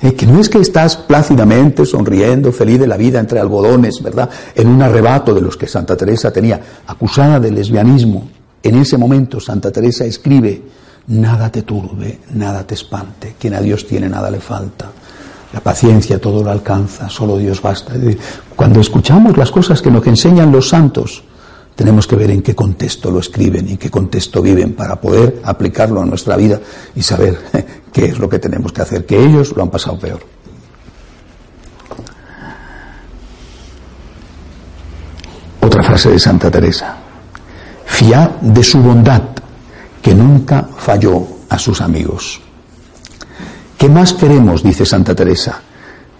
¿eh? que no es que estás plácidamente sonriendo, feliz de la vida entre algodones, ¿verdad? En un arrebato de los que Santa Teresa tenía, acusada de lesbianismo. En ese momento Santa Teresa escribe Nada te turbe, nada te espante. Quien a Dios tiene, nada le falta. La paciencia todo lo alcanza, solo Dios basta. Cuando escuchamos las cosas que nos enseñan los santos, tenemos que ver en qué contexto lo escriben y en qué contexto viven para poder aplicarlo a nuestra vida y saber qué es lo que tenemos que hacer, que ellos lo han pasado peor. Otra frase de Santa Teresa. Fiad de su bondad que nunca falló a sus amigos. ¿Qué más queremos, dice Santa Teresa?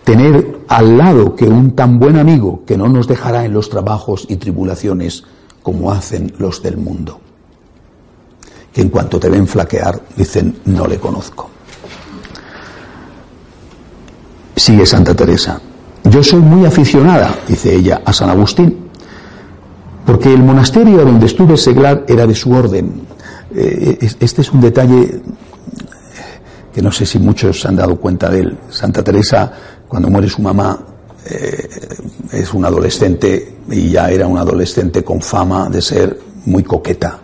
Tener al lado que un tan buen amigo que no nos dejará en los trabajos y tribulaciones como hacen los del mundo. Que en cuanto te ven flaquear, dicen, no le conozco. Sigue Santa Teresa. Yo soy muy aficionada, dice ella, a San Agustín, porque el monasterio donde estuve seglar era de su orden, eh, este es un detalle que no sé si muchos se han dado cuenta de él. Santa Teresa, cuando muere su mamá, eh, es un adolescente y ya era un adolescente con fama de ser muy coqueta.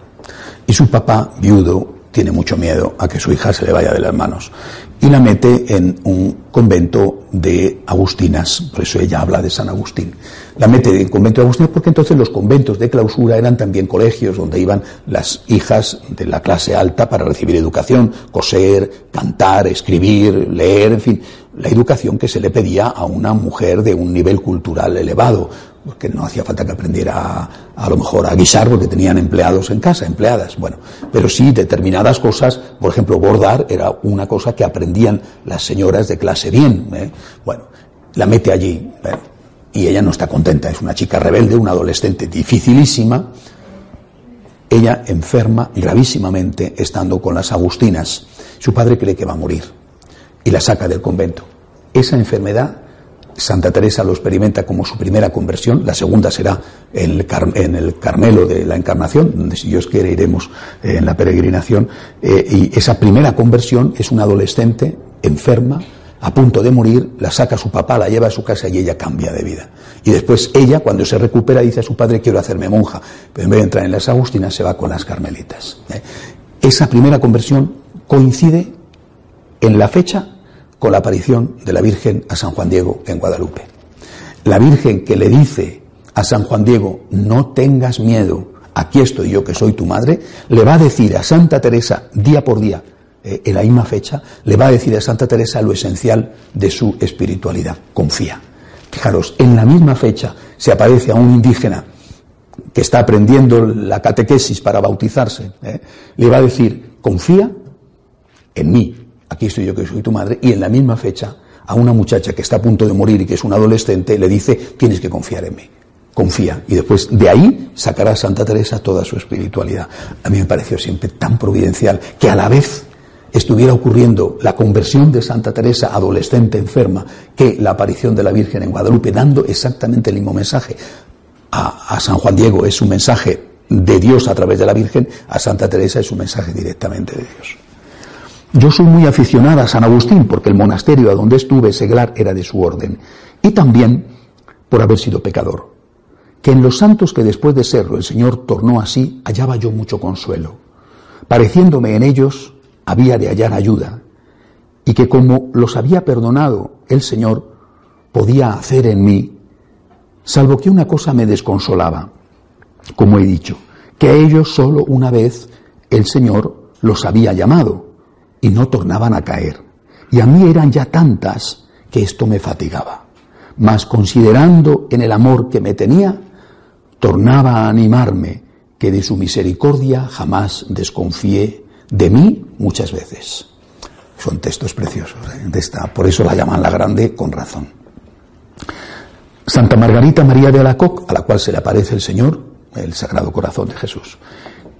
Y su papá, viudo, tiene mucho miedo a que su hija se le vaya de las manos y la mete en un convento de agustinas, por eso ella habla de San Agustín. La mete en convento de agustinas porque entonces los conventos de clausura eran también colegios donde iban las hijas de la clase alta para recibir educación, coser, cantar, escribir, leer, en fin, la educación que se le pedía a una mujer de un nivel cultural elevado, porque no hacía falta que aprendiera a, a, lo mejor a guisar porque tenían empleados en casa, empleadas, bueno, pero sí determinadas cosas, por ejemplo, bordar era una cosa que aprendían las señoras de clase bien, ¿eh? bueno, la mete allí ¿eh? Y ella no está contenta, es una chica rebelde, una adolescente dificilísima, ella enferma gravísimamente estando con las agustinas, su padre cree que va a morir y la saca del convento. Esa enfermedad Santa Teresa lo experimenta como su primera conversión, la segunda será en el, Carmelo de la Encarnación, donde si Dios quiere iremos eh, en la peregrinación, eh, y esa primera conversión es una adolescente enferma, a punto de morir, la saca su papá, la lleva a su casa y ella cambia de vida. Y después ella, cuando se recupera, dice a su padre, quiero hacerme monja, pero en vez de entrar en las Agustinas, se va con las Carmelitas. ¿eh? Esa primera conversión coincide en la fecha con la aparición de la Virgen a San Juan Diego en Guadalupe. La Virgen que le dice a San Juan Diego, no tengas miedo, aquí estoy yo que soy tu madre, le va a decir a Santa Teresa día por día, eh, en la misma fecha, le va a decir a Santa Teresa lo esencial de su espiritualidad, confía. Fijaros, en la misma fecha se aparece a un indígena que está aprendiendo la catequesis para bautizarse, ¿eh? le va a decir, confía en mí, aquí estoy yo que soy tu madre, y en la misma fecha a una muchacha que está a punto de morir y que es un adolescente, le dice, tienes que confiar en mí. Confía. Y después de ahí sacará Santa Teresa toda su espiritualidad. A mí me pareció siempre tan providencial que a la vez estuviera ocurriendo la conversión de Santa Teresa adolescente enferma que la aparición de la Virgen en Guadalupe, dando exactamente el mismo mensaje. A, San Juan Diego es un mensaje de Dios a través de la Virgen, a Santa Teresa es un mensaje directamente de Dios. Yo soy muy aficionada a San Agustín porque el monasterio a donde estuve, Seglar, era de su orden. Y también por haber sido pecador. Que en los santos que después de serlo el Señor tornó así, hallaba yo mucho consuelo. Pareciéndome en ellos, había de hallar ayuda. Y que como los había perdonado el Señor, podía hacer en mí, salvo que una cosa me desconsolaba, como he dicho, que a ellos solo una vez el Señor los había llamado y no tornaban a caer. Y a mí eran ya tantas que esto me fatigaba. Mas considerando en el amor que me tenía, tornaba a animarme que de su misericordia jamás desconfié de mí muchas veces. Son textos preciosos ¿eh? de esta, por eso la llaman la grande con razón. Santa Margarita María de Alacoc, a la cual se le aparece el Señor, el Sagrado Corazón de Jesús.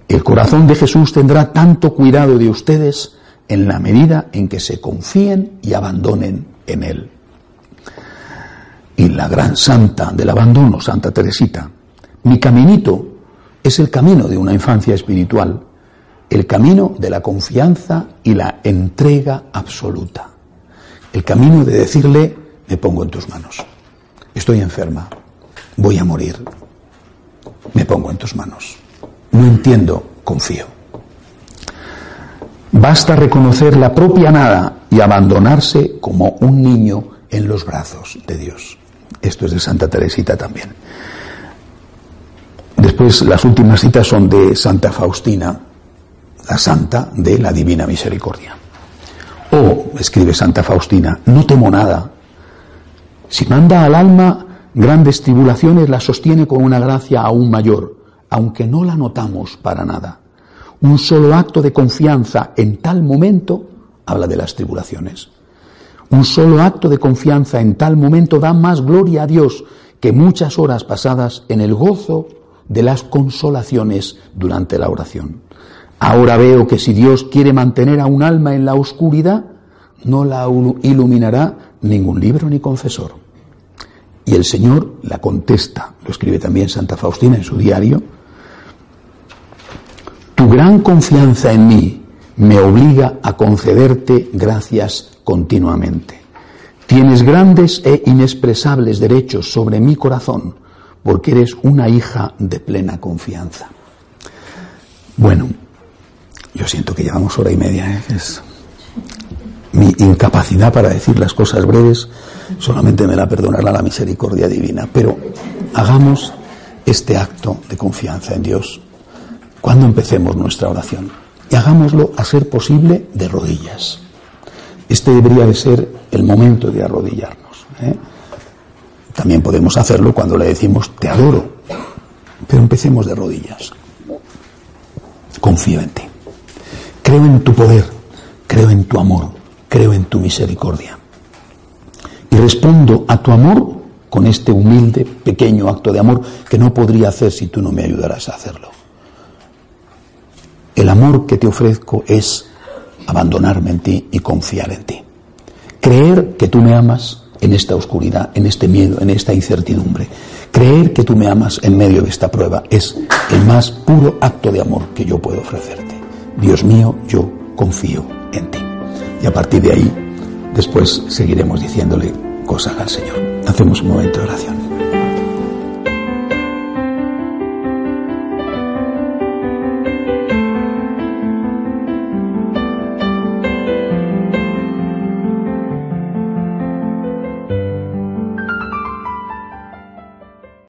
El corazón de Jesús tendrá tanto cuidado de ustedes en la medida en que se confíen y abandonen en Él. Y la gran santa del abandono, Santa Teresita, mi caminito es el camino de una infancia espiritual, el camino de la confianza y la entrega absoluta, el camino de decirle, me pongo en tus manos, estoy enferma, voy a morir, me pongo en tus manos, no entiendo, confío. Basta reconocer la propia nada y abandonarse como un niño en los brazos de Dios. Esto es de Santa Teresita también. Después las últimas citas son de Santa Faustina, la santa de la Divina Misericordia. Oh, escribe Santa Faustina, no temo nada. Si manda al alma grandes tribulaciones, la sostiene con una gracia aún mayor, aunque no la notamos para nada. Un solo acto de confianza en tal momento habla de las tribulaciones. Un solo acto de confianza en tal momento da más gloria a Dios que muchas horas pasadas en el gozo de las consolaciones durante la oración. Ahora veo que si Dios quiere mantener a un alma en la oscuridad, no la iluminará ningún libro ni confesor. Y el Señor la contesta, lo escribe también Santa Faustina en su diario, tu gran confianza en mí me obliga a concederte gracias continuamente. Tienes grandes e inexpresables derechos sobre mi corazón porque eres una hija de plena confianza. Bueno, yo siento que llevamos hora y media. ¿eh? Es mi incapacidad para decir las cosas breves solamente me la perdonará la misericordia divina. Pero hagamos este acto de confianza en Dios cuando empecemos nuestra oración. Y hagámoslo a ser posible de rodillas. Este debería de ser el momento de arrodillarnos. ¿eh? También podemos hacerlo cuando le decimos te adoro, pero empecemos de rodillas. Confío en ti. Creo en tu poder, creo en tu amor, creo en tu misericordia. Y respondo a tu amor con este humilde, pequeño acto de amor que no podría hacer si tú no me ayudaras a hacerlo. El amor que te ofrezco es abandonarme en ti y confiar en ti. Creer que tú me amas en esta oscuridad, en este miedo, en esta incertidumbre. Creer que tú me amas en medio de esta prueba es el más puro acto de amor que yo puedo ofrecerte. Dios mío, yo confío en ti. Y a partir de ahí, después seguiremos diciéndole cosas al Señor. Hacemos un momento de oración.